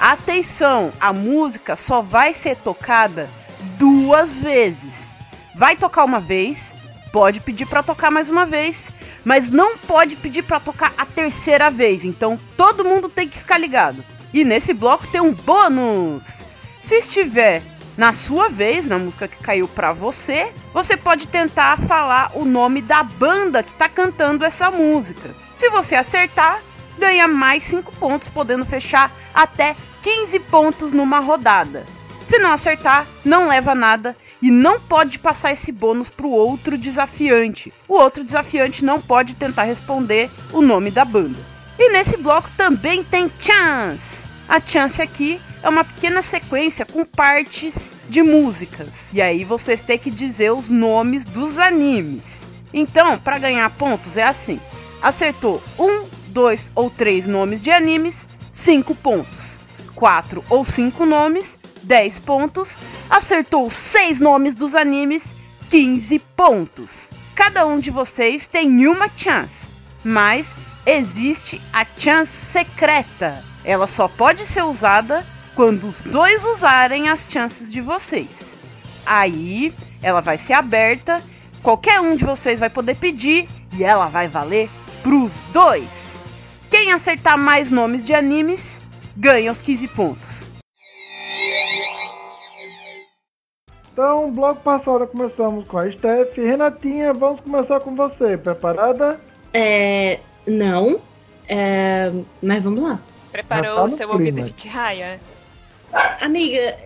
Atenção, a música só vai ser tocada duas vezes. Vai tocar uma vez, pode pedir para tocar mais uma vez, mas não pode pedir para tocar a terceira vez. Então todo mundo tem que ficar ligado. E nesse bloco tem um bônus. Se estiver na sua vez, na música que caiu para você, você pode tentar falar o nome da banda que tá cantando essa música. Se você acertar, ganha mais 5 pontos, podendo fechar até 15 pontos numa rodada. Se não acertar, não leva nada e não pode passar esse bônus pro outro desafiante. O outro desafiante não pode tentar responder o nome da banda. E nesse bloco também tem chance. A chance aqui é uma pequena sequência com partes de músicas. E aí vocês têm que dizer os nomes dos animes. Então, para ganhar pontos é assim: acertou um, dois ou três nomes de animes, 5 pontos. 4 ou 5 nomes, 10 pontos. Acertou 6 nomes dos animes, 15 pontos. Cada um de vocês tem uma chance, mas existe a chance secreta. Ela só pode ser usada quando os dois usarem as chances de vocês. Aí ela vai ser aberta, qualquer um de vocês vai poder pedir e ela vai valer pros dois. Quem acertar mais nomes de animes ganha os 15 pontos. Então, bloco passado começamos com a Steph. Renatinha, vamos começar com você. Preparada? É. Não. É, mas vamos lá. Preparou tá o seu clima. ouvido de Tirraia? Amiga,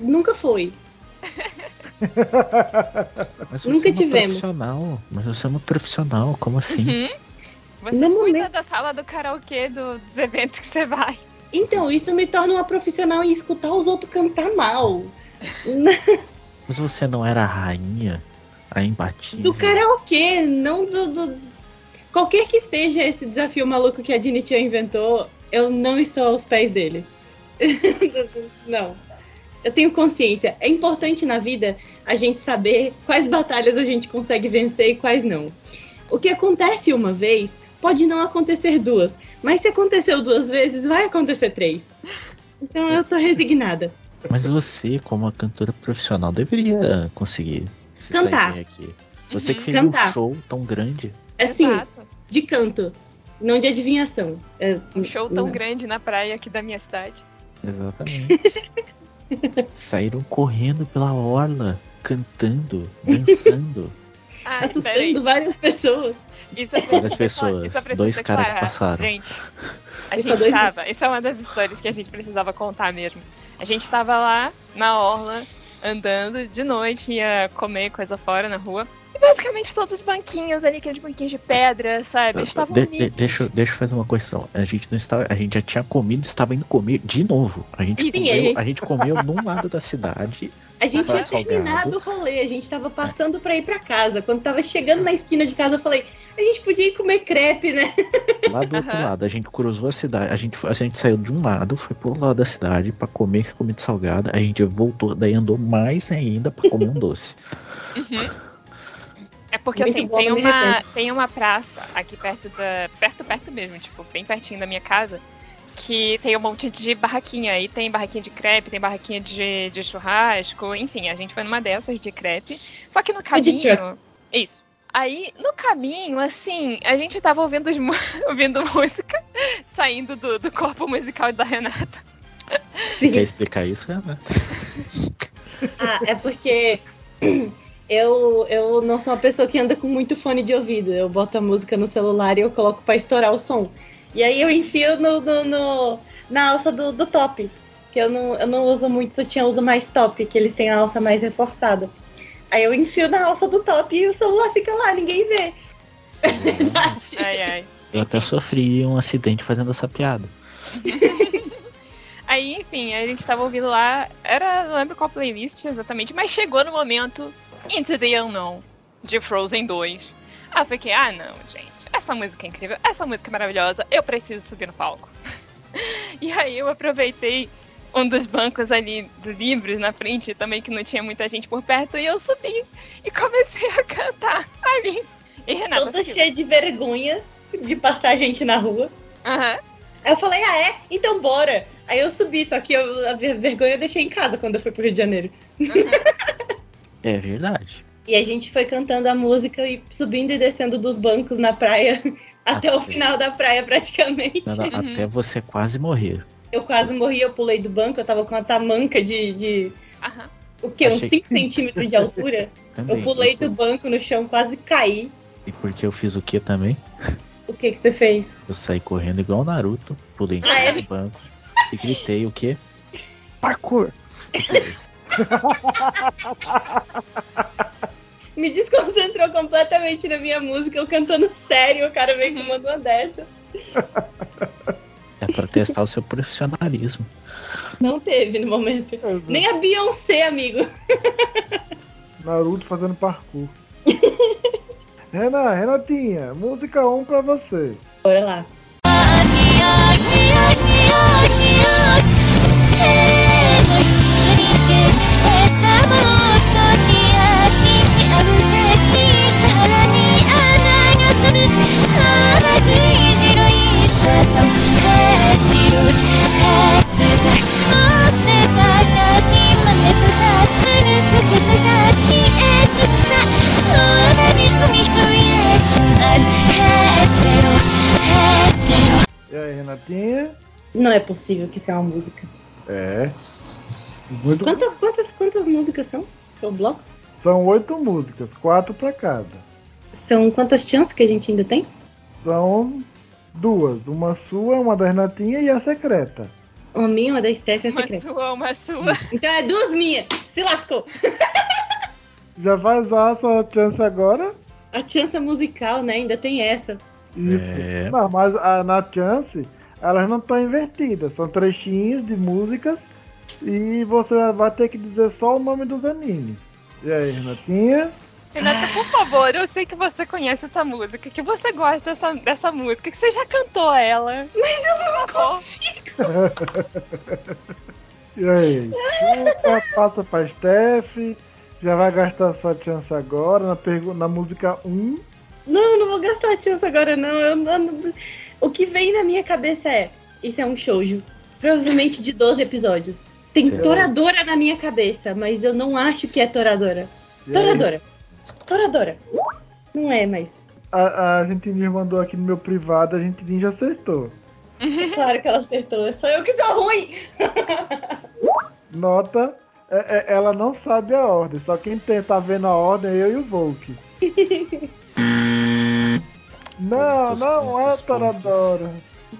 nunca foi. Mas Nunca você é uma tivemos. profissional. Mas você é uma profissional, como assim? Uhum. Você No cuida momento- da sala do karaokê do- dos eventos que você vai. Então, isso me torna uma profissional em escutar os outros cantar mal. Mas você não era a rainha? A imbatível? Do karaokê, não do, do- Qualquer que seja esse desafio maluco que a Dinitia inventou, eu não estou aos pés dele. não. Eu tenho consciência. É importante na vida a gente saber quais batalhas a gente consegue vencer e quais não. O que acontece uma vez pode não acontecer duas. Mas se aconteceu duas vezes, vai acontecer três. Então eu tô resignada. Mas você, como cantora profissional, deveria conseguir. Cantar. Você que Uhum. fez Cantar. um show tão grande. Assim, Exato. de canto, não de adivinhação. É, Um show tão não. grande na praia aqui da minha cidade. Exatamente. Saíram correndo pela orla, cantando, dançando. Ah, espera aí. assustando várias pessoas. Isso é Várias pessoas, isso é dois caras que passaram. Gente, a Isso gente é dois- tava. Isso é uma das histórias que a gente precisava contar mesmo. A gente tava lá na orla, andando de noite, ia comer coisa fora na rua. E basicamente todos os banquinhos ali, aqueles banquinhos de pedra, sabe? Estavam De- de- deixa, eu- deixa eu fazer uma correção. A gente não estava, a gente já tinha comido, estava indo comer de novo. A gente comeu, a gente- comeu num lado da cidade. A gente tinha terminado o rolê, a gente tava passando pra ir pra casa. Quando tava chegando na esquina de casa, eu falei, a gente podia ir comer crepe, né? Lá do outro Aham. lado, a gente cruzou a cidade. A gente, a gente saiu de um lado, foi pro outro lado da cidade pra comer comida salgada. A gente voltou, daí andou mais ainda pra comer um doce. É porque Muito assim, tem uma, tem uma praça aqui perto da. Perto, perto mesmo, tipo, bem pertinho da minha casa. Que tem um monte de barraquinha. Aí tem barraquinha de crepe, tem barraquinha de, de churrasco, enfim, a gente foi numa dessas de crepe. Só que no caminho. Isso. Aí, no caminho, assim, a gente tava ouvindo, ouvindo música, saindo do, do corpo musical da Renata. Sim. Quer explicar isso, né? Ah, é porque eu, eu não sou uma pessoa que anda com muito fone de ouvido. Eu boto a música no celular e eu coloco pra estourar o som. E aí eu enfio no, no- no- na alça do, do top. Que eu não, eu não uso muito sutiã, eu uso mais top, que eles têm a alça mais reforçada. Aí eu enfio na alça do top e o celular fica lá, ninguém vê. Ai, ai. Eu até sofri um acidente fazendo essa piada. Aí, enfim, a gente tava ouvindo lá, era, não lembro qual playlist exatamente, mas chegou no momento Into the Unknown, de Frozen 2. Aí eu fiquei, ah não, gente, essa música é incrível, essa música é maravilhosa, eu preciso subir no palco. e aí eu aproveitei um dos bancos ali livres na frente, também que não tinha muita gente por perto, e eu subi e comecei a cantar ali. E Renata, Toda seguiu. cheia de vergonha de passar gente na rua. Aham. Aí eu falei, ah é? Então bora. Aí eu subi, só que eu, a ver- vergonha eu deixei em casa quando eu fui pro Rio de Janeiro. É verdade. E a gente foi cantando a música e subindo e descendo dos bancos na praia até o Até. final da praia praticamente. Não, não, Uhum. Até você quase morrer. Eu quase morri, eu pulei do banco, eu tava com uma tamanca de, de Aham. o quê? Uns Achei- 5 centímetros de altura. Também. Eu pulei do banco no chão, quase caí. E porque eu fiz o que também? O que que você fez? Eu saí correndo igual o Naruto, pulei em Ah, é? cima do banco e gritei o quê? Parkour! Me desconcentrou completamente na minha música, eu cantando sério, o cara veio que mandou uma dessa. É pra testar o seu profissionalismo. Não teve no momento. Nem a Beyoncé, amigo. Naruto fazendo parkour. Renan, Renatinha, música 1 pra você. Bora lá. E aí, Renatinha? Não é possível que isso é uma música. É. Muito... Quantas, quantas, quantas músicas são? O bloco? São oito músicas, quatro pra cada. São quantas chances que a gente ainda tem? São duas. Uma sua, uma da Renatinha e a secreta. Uma minha, uma da Steph e a Uma secreta. sua, uma sua. Então é duas minhas. Se lascou. Já vai usar a sua chance agora? A chance musical, né? Ainda tem essa. Isso. É. Não, mas a- na chance, elas não estão invertidas. São trechinhos de músicas e você vai ter que dizer só o nome dos animes. E aí, Renatinha? Renata, por favor, eu sei que você conhece essa música, que você gosta dessa, dessa música, que você já cantou ela. Mas eu não E aí? Chuta, passa pra Steph. Já vai gastar sua chance agora na, pergu- na música 1. Não, não vou gastar a chance agora, não. Eu, não- o que vem na minha cabeça é: isso é um shoujo. Provavelmente de 12 episódios. Tem toradora na minha cabeça, mas eu não acho que é toradora. E aí, Toradora. Não é, mas. A, a gente mandou aqui no meu privado, a gente já acertou. É claro que ela acertou. É só eu que sou ruim. Nota, é- é- ela não sabe a ordem, só quem tá vendo a ordem é eu e o Volk. não, Pontos, não é pontos, Toradora.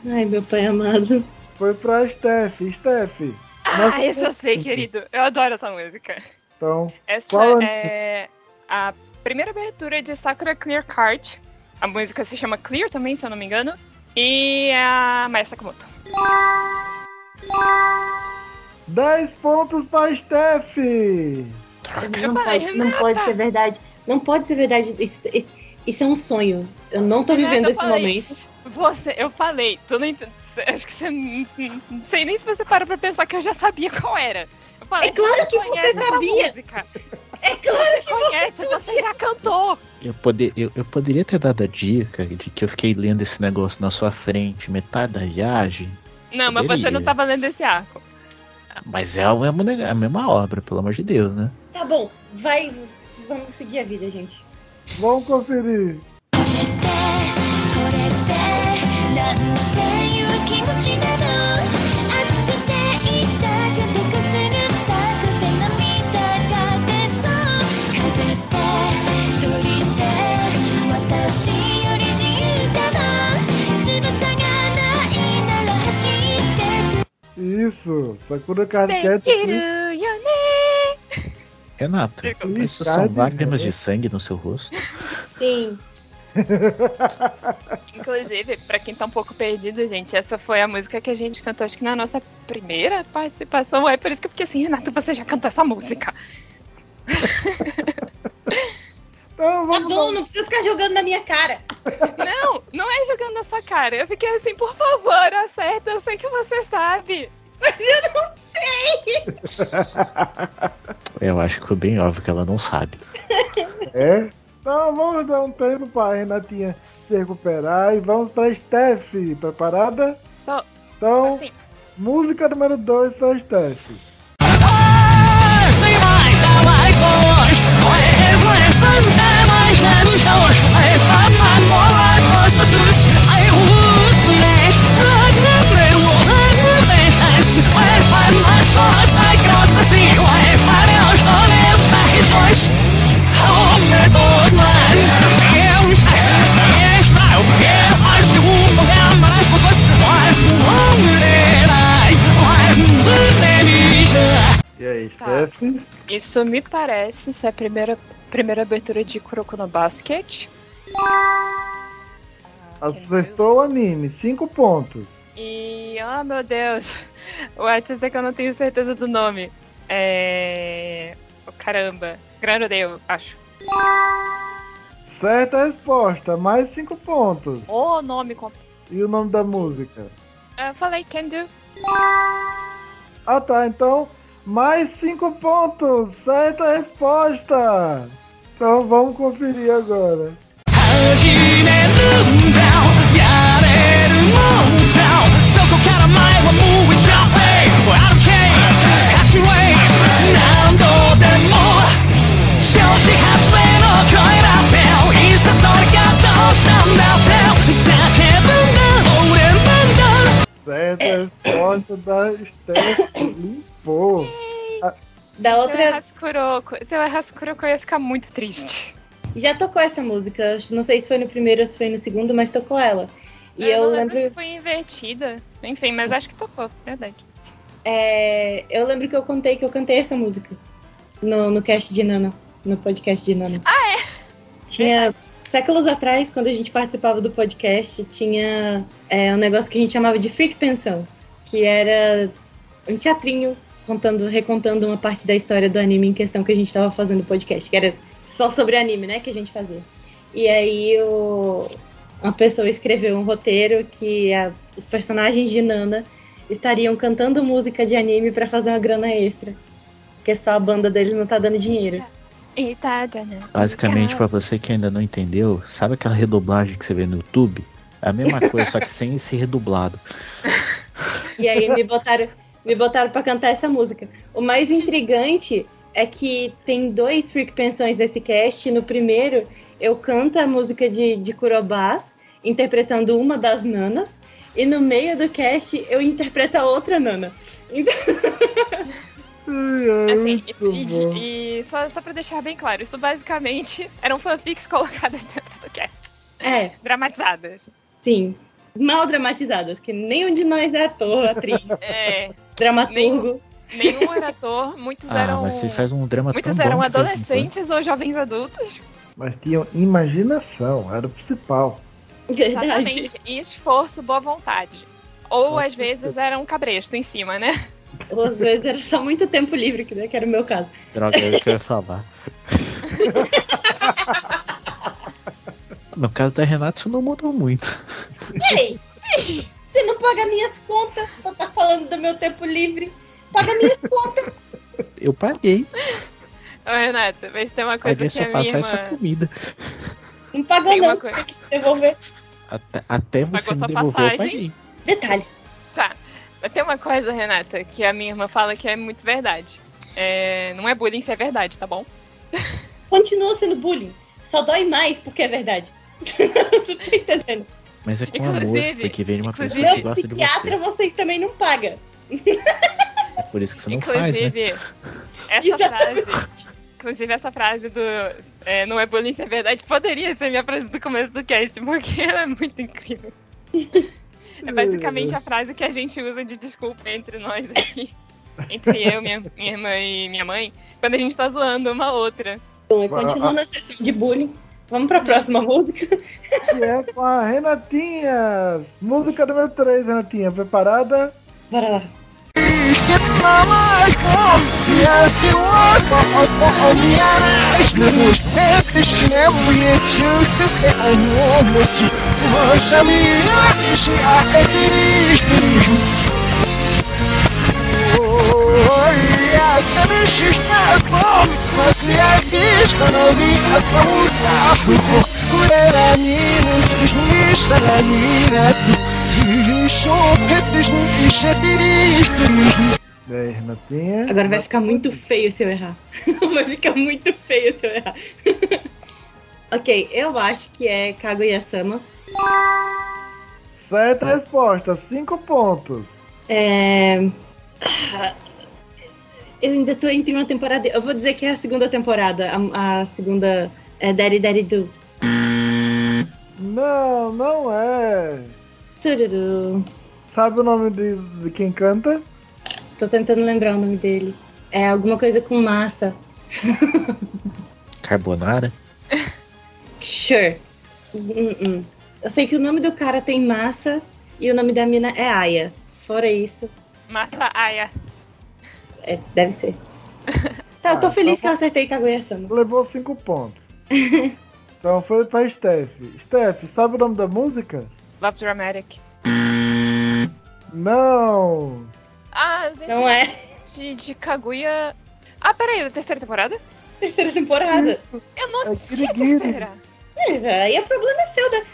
Ai, meu pai amado. Foi pra Steph. Steph. Ah, isso eu sei, querido. Eu adoro essa música. Então, Essa Qual é a primeira abertura de Sakura Clear Card. A música se chama Clear também, se eu não me engano. E é a Maya Sakamoto. 10 pontos pra Steph. Não pode, não pode ser verdade. Não pode ser verdade. Isso, isso- isso é um sonho. Eu não tô é vivendo esse falei. momento. Você, eu falei, tu não entende. Acho que você. Não sei nem se você parou pra pensar que eu já sabia qual era. Eu falei, É claro que você sabia. música. É claro Você conhece, você já cantou. Eu, poder, eu, eu poderia ter dado a dica de que eu fiquei lendo esse negócio na sua frente metade da viagem. Não, mas você Poderia. não tava lendo esse arco. Mas é a mesma, neg- a mesma obra, pelo amor de Deus, né? Tá bom, vai. Vamos seguir a vida, gente. Vamos conferir. これってなんていう気持ちなの isso. Sakura Card Captors. Renata, Sim, isso são lágrimas de sangue no seu rosto? Sim. Inclusive, pra quem tá um pouco perdido, gente, essa foi a música que a gente cantou, acho que na nossa primeira participação. É por isso que eu fiquei assim, Renata, você já cantou essa música. Então, tá bom, lá. não precisa ficar jogando na minha cara. Não, não é jogando na sua cara. Eu fiquei assim, por favor, acerta, eu sei que você sabe. Eu acho que foi bem óbvio que ela não sabe. É? Então vamos dar um tempo pra Renatinha se recuperar e vamos pra Steph. Preparada? Tô. Então, Assim, música número 2 pra Steph. E aí, Tá. Steph? isso me parece ser a primeira, primeira abertura de Kuroko no Basket. Acertou o anime, 5 pontos. E, oh meu Deus, o artista que eu não tenho certeza do nome. É. Oh, caramba, Granodale, acho. Certa resposta, mais 5 pontos. O nome completo. E o nome da música? Eu falei Can Do. Ah tá, então mais 5 pontos. Certa resposta. Então vamos conferir agora. Certa resposta da Steph limpou. Da Se eu outra. errasse Kuroko, se eu errasse Kuroko, eu ia ficar muito triste. Já tocou essa música. Não sei se foi no primeiro ou se foi no segundo, mas tocou ela. E eu eu lembro. se foi invertida. Enfim, mas acho que tocou, verdade. é, eu lembro que eu contei que eu cantei essa música no, no cast de Nana, no podcast de Nana. Ah, é? Tinha séculos atrás, quando a gente participava do podcast, tinha é, um negócio que a gente chamava de Freak Pensão, que era um teatrinho contando, recontando uma parte da história do anime em questão que a gente estava fazendo no podcast, que era só sobre anime, né, que a gente fazia. E aí o, uma pessoa escreveu um roteiro que a- os personagens de Nana estariam cantando música de anime pra fazer uma grana extra. Porque só a banda deles não tá dando dinheiro. Jana. Basicamente, pra você que ainda não entendeu, sabe aquela redoblagem que você vê no YouTube? É a mesma coisa, só que sem esse redublado. E aí me botaram, me botaram para cantar essa música. O mais intrigante é que tem dois Freak Pensões nesse cast. No primeiro, eu canto a música de, de Kurobás, interpretando uma das nanas. E no meio do cast, eu interpreto a outra nana. Então, Assim, e, e- e só, só pra deixar bem claro, isso basicamente eram fanfics colocadas dentro do cast. é, Dramatizadas. sim. Mal dramatizadas, que nenhum de nós é ator, atriz, É, dramaturgo. nenhum era ator, muitos Ah, eram. mas vocês fazem um drama Muitos tão eram adolescentes ou jovens adultos. Mas tinham imaginação, era o principal. Verdade. Exatamente. E esforço, boa vontade. Ou às vezes era um cabresto em cima, né? Ou às vezes era só muito tempo livre, que né, que era o meu caso. Droga, é o que eu ia falar. No caso da Renata, isso não mudou muito. Ei, você não paga minhas contas pra tá falando do meu tempo livre. Paga minhas contas. Eu paguei. Ô, Renata, mas tem uma coisa Paguei que só a minha passar irmã... essa comida. Não pagou Tem uma não, coisa- tem que te devolver. Até, até você Pagou me sua devolver, eu passagem? paguei. Detalhes. Tá. Mas tem uma coisa, Renata, que a minha irmã fala que é muito verdade. É, Não é bullying se é verdade, tá bom? Continua sendo bullying. Só dói mais porque é verdade. Não tô entendendo. Mas é com amor, Inclusive- porque vem de uma pessoa inclusive- que gosta de psiquiatra você. vocês também não pagam. É por isso que você não faz, né? Inclusive, essa frase. Inclusive, essa frase do é, não é bullying é verdade poderia ser minha frase do começo do cast, porque ela é muito incrível. É basicamente a frase que a gente usa de desculpa entre nós aqui. Entre eu, minha, minha irmã e minha mãe, quando a gente tá zoando uma outra. Bom, e continuando a sessão de bullying. Vamos pra próxima música. Que é com a Renatinha. Música número 3, Renatinha. Preparada? Bora lá. معاكم يا سواكم حطهم يا راشد مش هات الشناوي تشوف تستحن ومسي وشمي يعيش يقدر يشتري يا تمشي شناكم بس يا جيش قناديق الصوت تحوكم ولا مين مسكشنيش شغالين هتف شوف هتشني شتري شتري aí, Renatinha? Agora vai ficar muito feio se eu errar. vai ficar muito feio se eu errar. ok, eu acho que é Kaguya-sama. Certa resposta, 5 pontos. É... Eu ainda tô entre uma temporada. Eu vou dizer que é a segunda temporada. A, a segunda é Daddy Daddy Do. Não, não é. Tururu. Sabe o nome de, de quem canta? Tô tentando lembrar o nome dele. É alguma coisa com massa. Carbonara? Sure. Hum, hum. Eu sei que o nome do cara tem massa e o nome da mina é Aya. Fora isso, Massa Aya. é, deve ser. Tá, eu tô Ah, feliz então- que eu acertei Kaguya-sama. Levou 5 pontos. então foi pra Steph. Steph, sabe o nome da música? Love Dramatic. Não. Ah, gente, Não é? de, de Kaguya. Ah, peraí, da terceira temporada? Terceira temporada. Eu não É assisti a Kirigiri. terceira. Mas aí o problema é seu, né?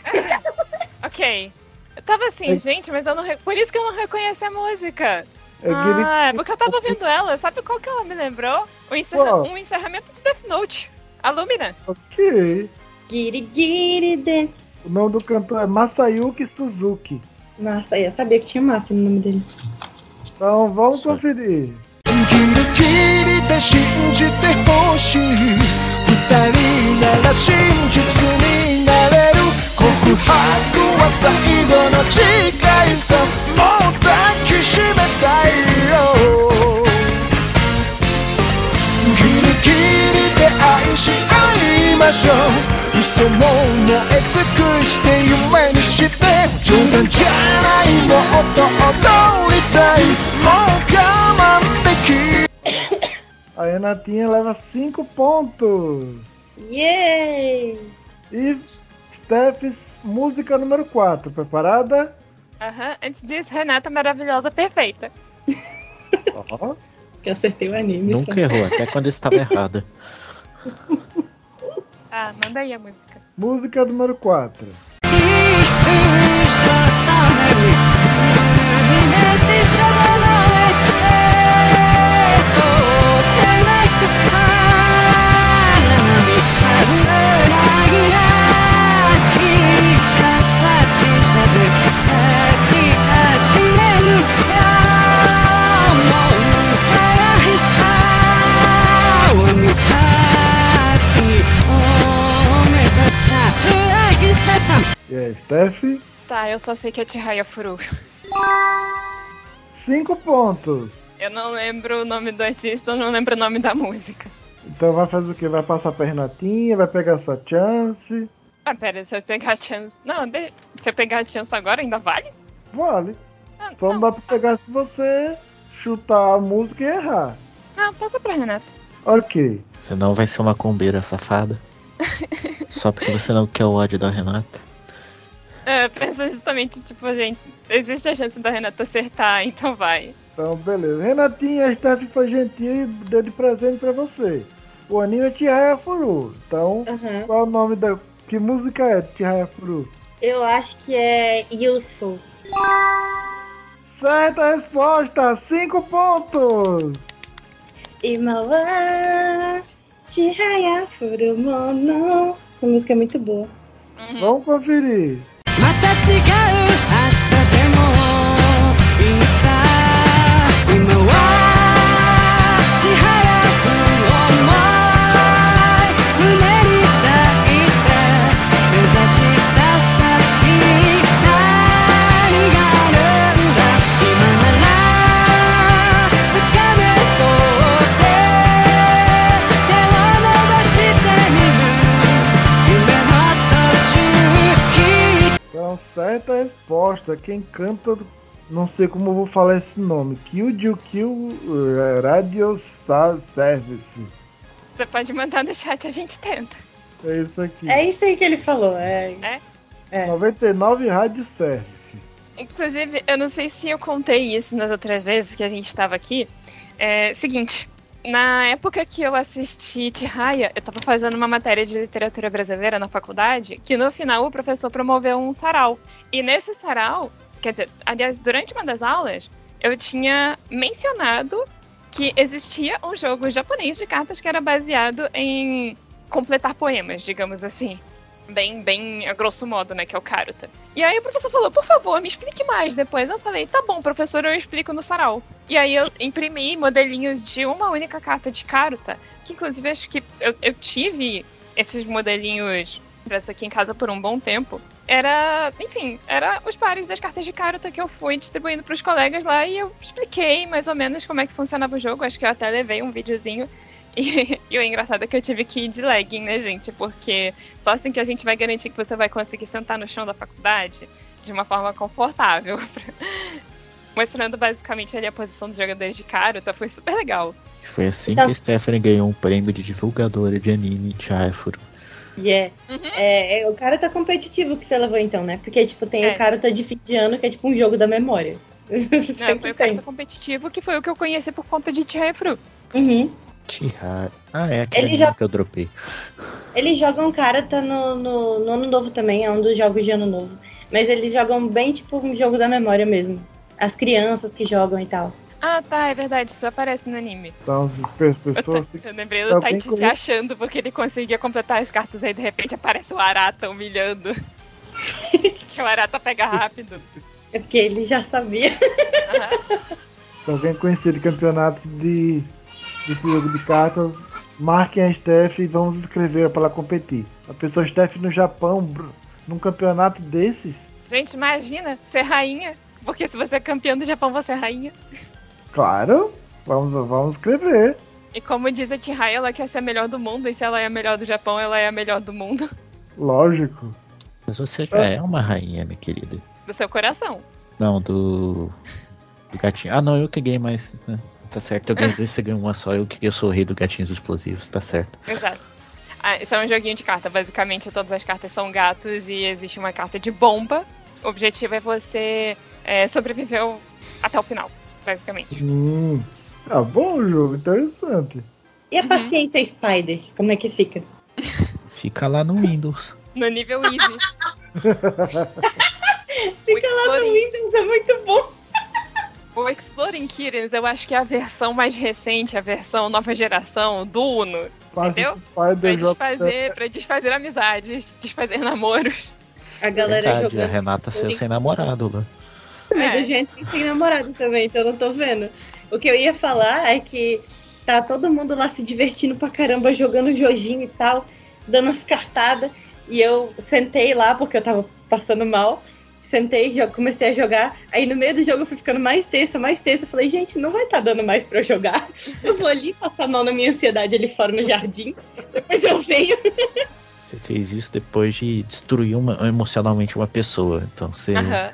Ok. Eu tava assim, É- gente, mas eu não. re- Por isso que eu não reconheci a música. É ah, é porque eu tava vendo ela. Sabe qual que ela me lembrou? O encerra-? Um encerramento de Death Note. A Lumina. Ok. Giri giri de. O nome do cantor é Masayuki Suzuki. Nossa, eu sabia que tinha massa no nome dele. Então vamos Certo. conferir. ギリギリで信じてほしい二人なら真実になれる告白は最後の誓いさもう抱きしめたいよギリギリで愛し合いましょう磯も燃え尽くして夢にして 」冗談じゃないもっと踊りたいもう我慢でき A Renatinha leva 5 pontos. Yay! E Steph, música número 4. Preparada? Aham. Antes disso, Renata maravilhosa, perfeita. Ó. Que eu acertei o anime. Nunca errou, até quando estava errada. Ah, manda aí a música. Música número 4. Steffi? Eu só sei que é Chihaya Furu. 5 pontos. Eu não lembro o nome do artista, eu não lembro o nome da música. Então vai fazer o quê? Vai passar pra Renatinha, vai pegar sua chance. Ah, pera, se eu pegar a chance. Não, de- se eu pegar a chance agora, ainda vale? Vale. Ah, Só não dá pra pegar se você chutar a música e errar. Não, passa pra Renata. Ok. Senão vai ser uma combeira safada. Só porque você não quer o ódio da Renata. É, pensa justamente, tipo, gente, existe a chance da Renata acertar, então vai. Então, beleza. Renatinha, a Steph foi gentil e deu de presente pra você. O anime é Chihaya Furu. Então, Aham. qual é o nome da. Que música é Chihaya Furu? Eu acho que é Useful. Certa resposta! 5 pontos! Imawa Chihaya Furumono. Essa música é muito boa. Vamos conferir. 違う。明日でもいいさ。今は certa resposta. Quem canta, não sei como eu vou falar esse nome. Kyuju Kyu eh, Radio Star Service. Você pode mandar no chat, a gente tenta. É isso aqui. É isso aí que ele falou. É. É. 99 Rádio Service. Inclusive, eu não sei se eu contei isso nas outras vezes que a gente estava aqui. É seguinte, na época que eu assisti Tihaya, eu tava fazendo uma matéria de literatura brasileira na faculdade, que no final o professor promoveu um sarau. E nesse sarau, quer dizer, aliás, durante uma das aulas, eu tinha mencionado que existia um jogo japonês de cartas que era baseado em completar poemas, digamos assim. Bem, bem a grosso modo, né? Que é o Karuta. E aí o professor falou, por favor, me explique mais depois. Eu falei, tá bom, professor, eu explico no sarau. E aí eu imprimi modelinhos de uma única carta de Karuta, que inclusive acho que eu, eu tive esses modelinhos impressos aqui em casa por um bom tempo. Era, enfim, era os pares das cartas de Karuta que eu fui distribuindo pros colegas lá e eu expliquei mais ou menos como é que funcionava o jogo. Acho que eu até levei um videozinho. E, e o engraçado é que eu tive que ir de legging, né, gente? Porque só assim que a gente vai garantir que você vai conseguir sentar no chão da faculdade de uma forma confortável. Mostrando basicamente ali a posição dos jogadores de Karuta, foi super legal. Foi assim Então- que a Stephanie ganhou um prêmio de divulgadora de anime Chifuro. Yeah. É, é, o cara tá competitivo que você levou então, né? Porque, tipo, tem É. o cara tá de fim de ano, que é tipo um jogo da memória. Não, foi Sempre o tem. Karuta competitivo, que foi o que eu conheci por conta de Chihayafuru. Uhum. Ah, é aquele Ele já- que eu dropei. Eles jogam Karata no, no, no Ano Novo também, é um dos jogos de Ano Novo. Mas eles jogam bem, tipo, um jogo da memória mesmo. As crianças que jogam e tal. Ah, tá, é verdade, isso aparece no anime. Então, as pe- Eu, pessoas. eu lembrei do Tá Taichi se correto. achando porque ele conseguia completar as cartas aí de repente aparece o Arata humilhando. que o Arata pega rápido. É porque ele já sabia. Se alguém conhecer de campeonatos de, desse jogo de cartas, marquem a Steph e vamos escrever para ela competir. A pessoa Steph no Japão, num campeonato desses, Gente, imagina ser rainha. Porque se você é campeão do Japão, você é rainha. claro, vamos, vamos escrever. E como diz a Chihaya, ela quer ser a melhor do mundo. E se ela é a melhor do Japão, ela é a melhor do mundo. Lógico. Mas você já é uma rainha, minha querida. Do seu coração. Não, do. Do gatinho. Ah, não, eu que ganhei mais. né? Tá certo, eu ganhei dois, você ganhou uma só. Eu que eu sou o rei do gatinhos explosivos, tá certo. Exato. Ah, isso é um joguinho de carta. Basicamente, todas as cartas são gatos e existe uma carta de bomba. O objetivo é você é, sobreviver até o final, basicamente. Hum, tá bom o jogo, interessante. E a paciência Spider, como é que fica? Fica lá no Windows. No nível easy. Fica lá no Windows, é. O Exploring Kittens, eu acho que é a versão mais recente, a versão nova geração do Uno. Faz Entendeu? Pra joga- desfazer, pra desfazer amizades, desfazer namoros. A galera Verdade, jogando. a Renata saiu sem namorado lá. Mas É. a gente tem sem namorado também, então eu não tô vendo. O que eu ia falar é que tá todo mundo lá se divertindo pra caramba, jogando jojinho e tal, dando as cartadas. E eu sentei lá, porque eu tava passando mal. Sentei, comecei a jogar. Aí no meio do jogo eu fui ficando mais tensa, mais tensa. Falei, gente, não vai estar dando mais pra eu jogar. Eu vou ali passar mal na minha ansiedade ali fora no jardim. Depois eu venho. Você fez isso depois de destruir uma- emocionalmente uma pessoa. Então você, Aham.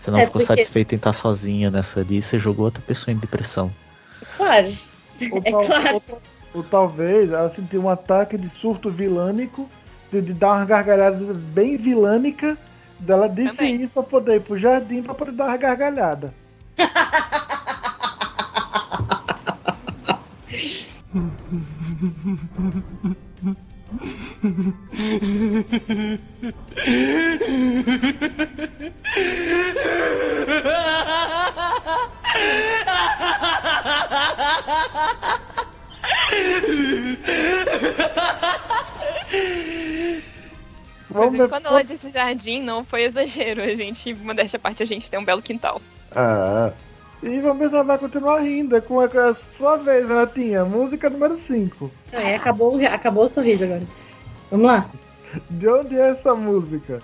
você não É ficou porque- satisfeito em estar sozinha nessa ali, você jogou outra pessoa em depressão. Claro. Ou, É tal- claro. ou- ou talvez ela sentiu um ataque de surto vilânico, de, de dar uma gargalhada bem vilânica. Ela disse Também. isso pra poder ir pro jardim pra poder dar uma gargalhada. Vamos Inclusive, ver. quando ela disse jardim, não foi exagero. A gente, modéstia à parte, a gente tem um belo quintal. Ah. E vamos ver se ela vai continuar rindo. É com a, sua vez, Renatinha. Música número 5. É, acabou, o- acabou o sorriso agora. Vamos lá. De onde é essa música?「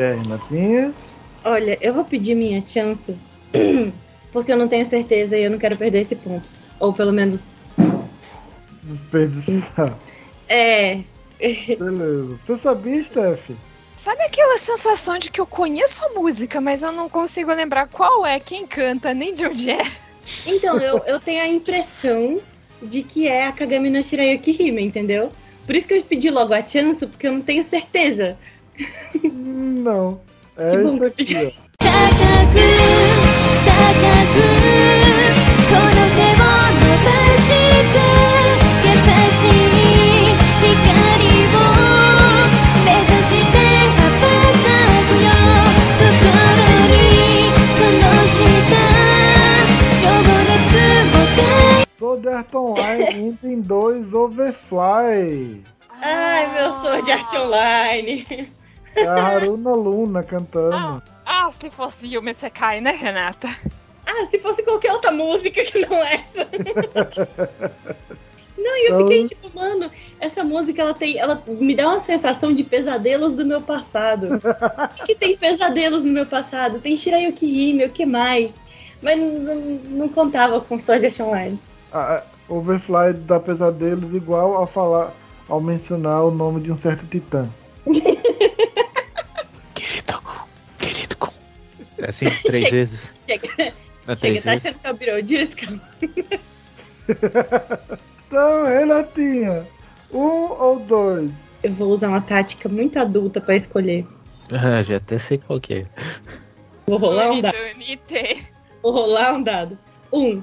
E aí, Renatinha? Olha, eu vou pedir minha chance. Porque eu não tenho certeza e eu não quero perder esse ponto. Ou pelo menos. Desperdiçar. É. Beleza. Você sabia, Steph? Sabe aquela sensação de que eu conheço a música, mas eu não consigo lembrar qual é, quem canta, nem de onde é? Então, eu, eu tenho a impressão de que é a Kagami no Shirayuki Hime, entendeu? Por isso que eu pedi logo a chance, porque eu não tenho certeza. Não. É Que bom isso que eu aqui, pedi. ó. Art Online Item 2 Overfly. Ai, meu sonho de arte online. É a Haruna Luna cantando. Ah, se fosse Yumi Sekai, né, Renata? Ah, se fosse qualquer outra música que não essa. Não, e eu Então- fiquei tipo, mano, essa música ela tem. Ela me dá uma sensação de pesadelos do meu passado. O que, que tem pesadelos no meu passado? Tem Shirayuki Hime, o que mais? Mas não, não contava com Sword Art Online. A- a Overfly dá pesadelos igual ao falar, ao mencionar o nome de um certo titã. Querido, querido. É assim, três vezes. Chega, Não é chega três tá vezes? achando que é o Beetlejuice? Então, Renatinha, um ou dois? Eu vou usar uma tática muito adulta pra escolher. Ah, já até sei qual que é. Vou rolar um dado. Vou rolar um dado. Um.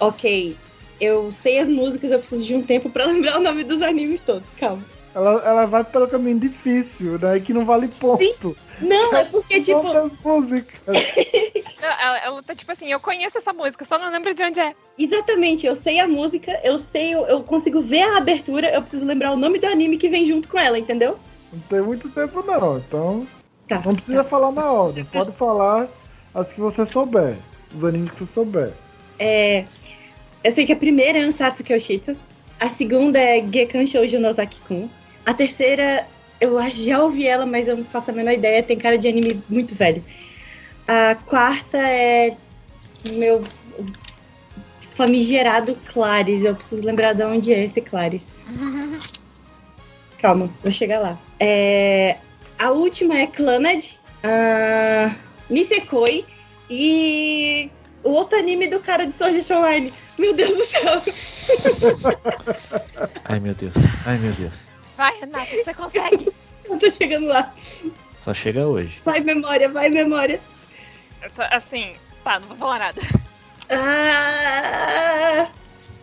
Ok. Eu sei as músicas, eu preciso de um tempo pra lembrar o nome dos animes todos. Calma. Ela, ela vai pelo caminho difícil, né? Que não vale ponto. Não, é porque, tipo. Músicas? Não, Ela, ela tá tipo assim, eu conheço essa música, só não lembro de onde é. Exatamente, eu sei a música, eu sei, eu, eu consigo ver a abertura, eu preciso lembrar o nome do anime que vem junto com ela, entendeu? Não tem muito tempo não, então Tá. não precisa falar na ordem. Pode falar as que você souber. Os animes que você souber. É, eu sei que a primeira é Ansatsu Kyoshitsu, a segunda é Gekan Shoujo Nozaki-kun, a terceira eu já ouvi ela, mas eu não faço a menor ideia, tem cara de anime muito velho. A quarta é meu famigerado Clares. Eu preciso lembrar de onde é esse Clares. Calma, vou chegar lá. É, a última é Clannad, uh, Nisekoi e o outro anime do cara de Sword Art Online. Meu Deus do céu. Ai meu Deus, ai meu Deus. Vai, Renata, você consegue. Eu tô chegando lá. Só chega hoje. Vai, memória, vai, memória. Só- Assim, tá, não vou falar nada. Ah,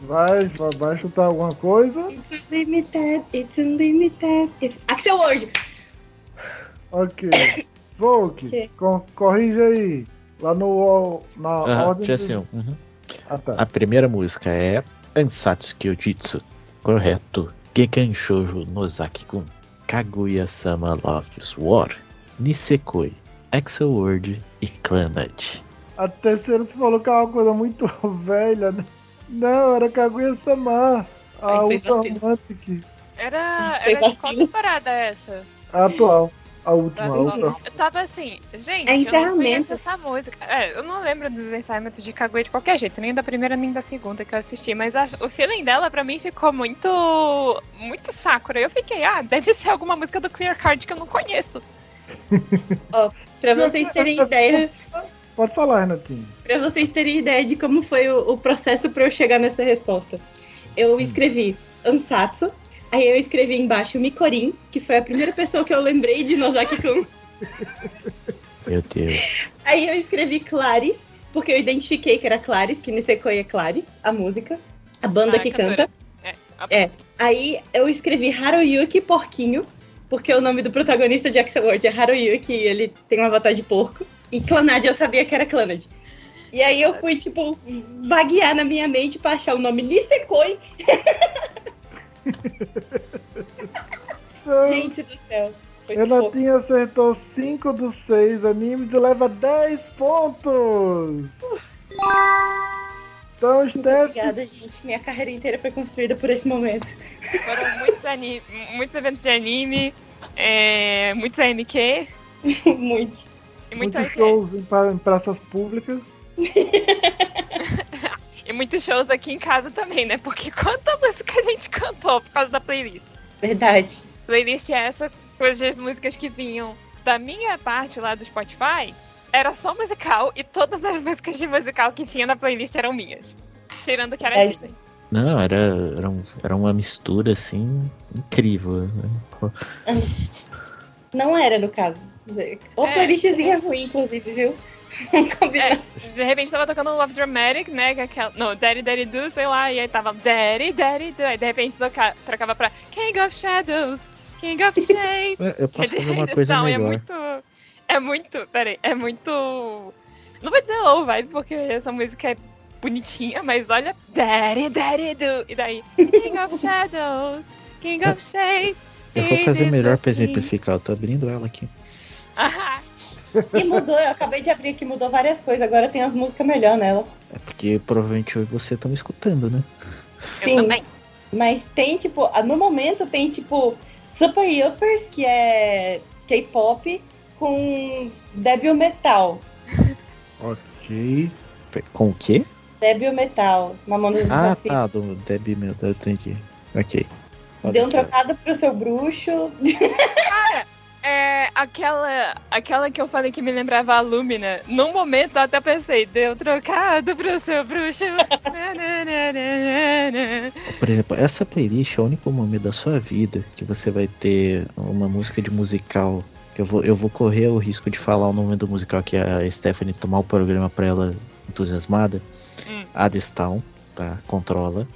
Vai, vai- chutar alguma coisa? it's unlimited, it's unlimited. It's... Axel Word. Ok. Volk, Ok. co- corrija aí. Lá no. Na ordem. assim, uhum. Ah, tá. A primeira música é Ansatsu Kyojitsu. Correto. Gekan Shoujo Nozaki-kun. Kaguya-sama Loves War. Nisekoi. Axel Word e Clannad. A terceira tu falou que é uma coisa muito velha, né? Não, era Kaguya-sama. A Ultra. Romantic. Era, era de qual temporada essa? A atual. A última, a Ultra Eu tava assim, gente, É eu não encerramento. conheço essa música. É, eu não lembro dos ensaiamentos de Kaguya de qualquer jeito, nem da primeira nem da segunda que eu assisti, mas a- o feeling dela pra mim ficou muito muito Sakura. Eu fiquei, ah, deve ser alguma música do Clear Card que eu não conheço. Pra vocês terem ideia, Pode falar, Renatinho. Pra vocês terem ideia de como foi o, o processo pra eu chegar nessa resposta. Eu escrevi Ansatsu, aí eu escrevi embaixo Mikorin, que foi a primeira pessoa que eu lembrei de Nozaki-kun. Meu Deus. Aí eu escrevi Claris, porque eu identifiquei que era Claris, que Nisekoi é Claris, a música, a banda Ah, que cantora. canta. É, a- É. Aí eu escrevi Haruyuki Porquinho, porque o nome do protagonista de Axel World é Haruyuki e ele tem uma avatar de porco. E Clanad eu sabia que era Clanad. E aí eu fui, tipo, vaguear na minha mente pra achar o nome Nisekoi. Gente do céu. Renatinho acertou 5 dos 6 animes e leva 10 pontos. Então, Steph, Obrigada, gente. Minha carreira inteira foi construída por esse momento. Foram muitos, ani- muitos eventos de anime, é, muitos AMQ Muito. e muito muitos shows em, pra- em praças públicas. E muitos shows aqui em casa também, né? Porque quanta música a gente cantou por causa da playlist. Verdade. Playlist é essa, coisas músicas que vinham da minha parte lá do Spotify, era só musical e todas as músicas de musical que tinha na playlist eram minhas. Tirando que era É, Disney. Não, era, era, um- era uma mistura assim incrível. né? Não era, no caso. Ou É. playlistzinha ruim, inclusive, viu? É, de repente tava tocando Love Dramatic, né? que é aquela, não, Daddy Daddy Do, sei lá, e aí tava Daddy Daddy Do, aí de repente toca, trocava pra King of Shadows, King of Shade. É, Eu posso de fazer uma coisa edição, é melhor. muito. É muito. Peraí, é muito. Não vou dizer low vibe, porque essa música é bonitinha, mas olha. Daddy, daddy do. E daí. King of Shadows, King of Shade. Eu vou fazer melhor pra exemplificar. Eu tô abrindo ela aqui. Ah, E mudou, eu acabei de abrir aqui, mudou várias coisas. Agora tem as músicas melhor nela. É porque provavelmente eu e você estão escutando, né? eu Sim. também. Mas tem, tipo, no momento tem, tipo, Super Uppers, que é K-pop, com Debil Metal. Ok. Com o quê? Debil Metal, Mamonas Ah, tá, do Debbie meu, eu entendi. Ok. Pode Deu um trocado pro seu bruxo. É aquela, aquela que eu falei que me lembrava a Lumina. Num momento eu até pensei, deu trocado pro seu bruxo. Por exemplo, essa playlist é o único momento da sua vida que você vai ter uma música de musical. Que eu vou, eu vou correr o risco de falar o nome do musical que a Stephanie tomar o programa pra ela entusiasmada. Hum. Adestown, tá? Controla.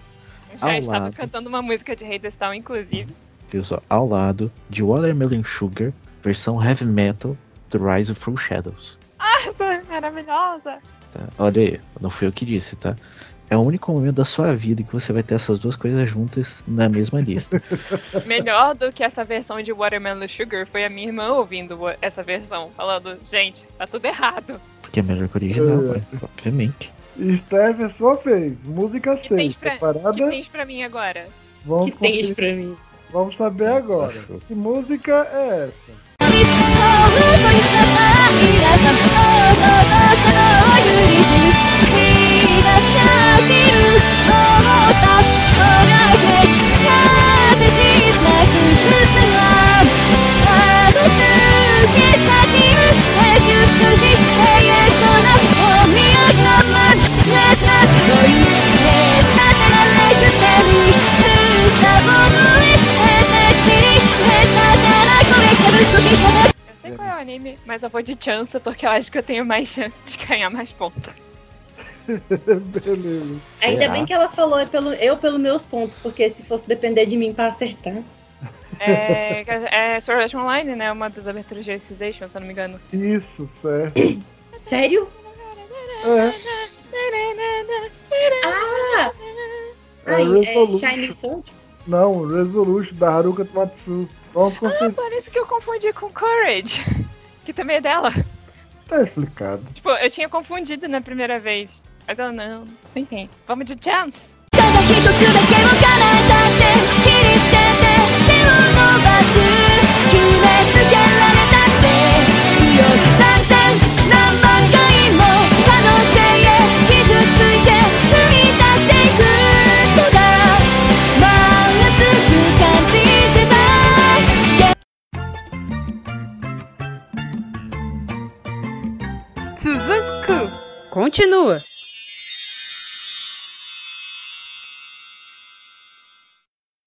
Já Ao estava lado. cantando uma música de Rei Town, inclusive. Viu só? Ao lado de Watermelon Sugar, versão heavy metal do Rise of True Shadows. Foi maravilhosa. Tá? Olha aí, não fui eu que disse, tá? É o único momento da sua vida que você vai ter essas duas coisas juntas na mesma lista. Melhor do que essa versão de Watermelon Sugar foi a minha irmã ouvindo essa versão, falando, gente, tá tudo errado. Porque é melhor que o original, É. ué, obviamente. Steph, é sua vez. Música O que tens 6. pra, que Preparada? tens pra mim agora? Vamos, que tem conferir- pra mim. Vamos saber agora. Que música é essa? Sabor eu sei qual é o anime, mas eu vou de chance porque eu acho que eu tenho mais chance de ganhar mais pontos. Beleza. Ainda bem que ela falou é pelo, eu pelos meus pontos, porque se fosse depender de mim pra acertar. É, é Sword Art Online, né? Uma das aberturas de Alicization, se eu não me engano. Isso, certo. Sério? É. Ah! É, é Shining Sword? Não, Resolution da Haruka Tomatsu. Ah, parece que eu confundi com Courage, que também é dela. tá explicado. Tipo, eu tinha confundido na primeira vez. Mas eu não. Enfim, vamos de chance. Continua!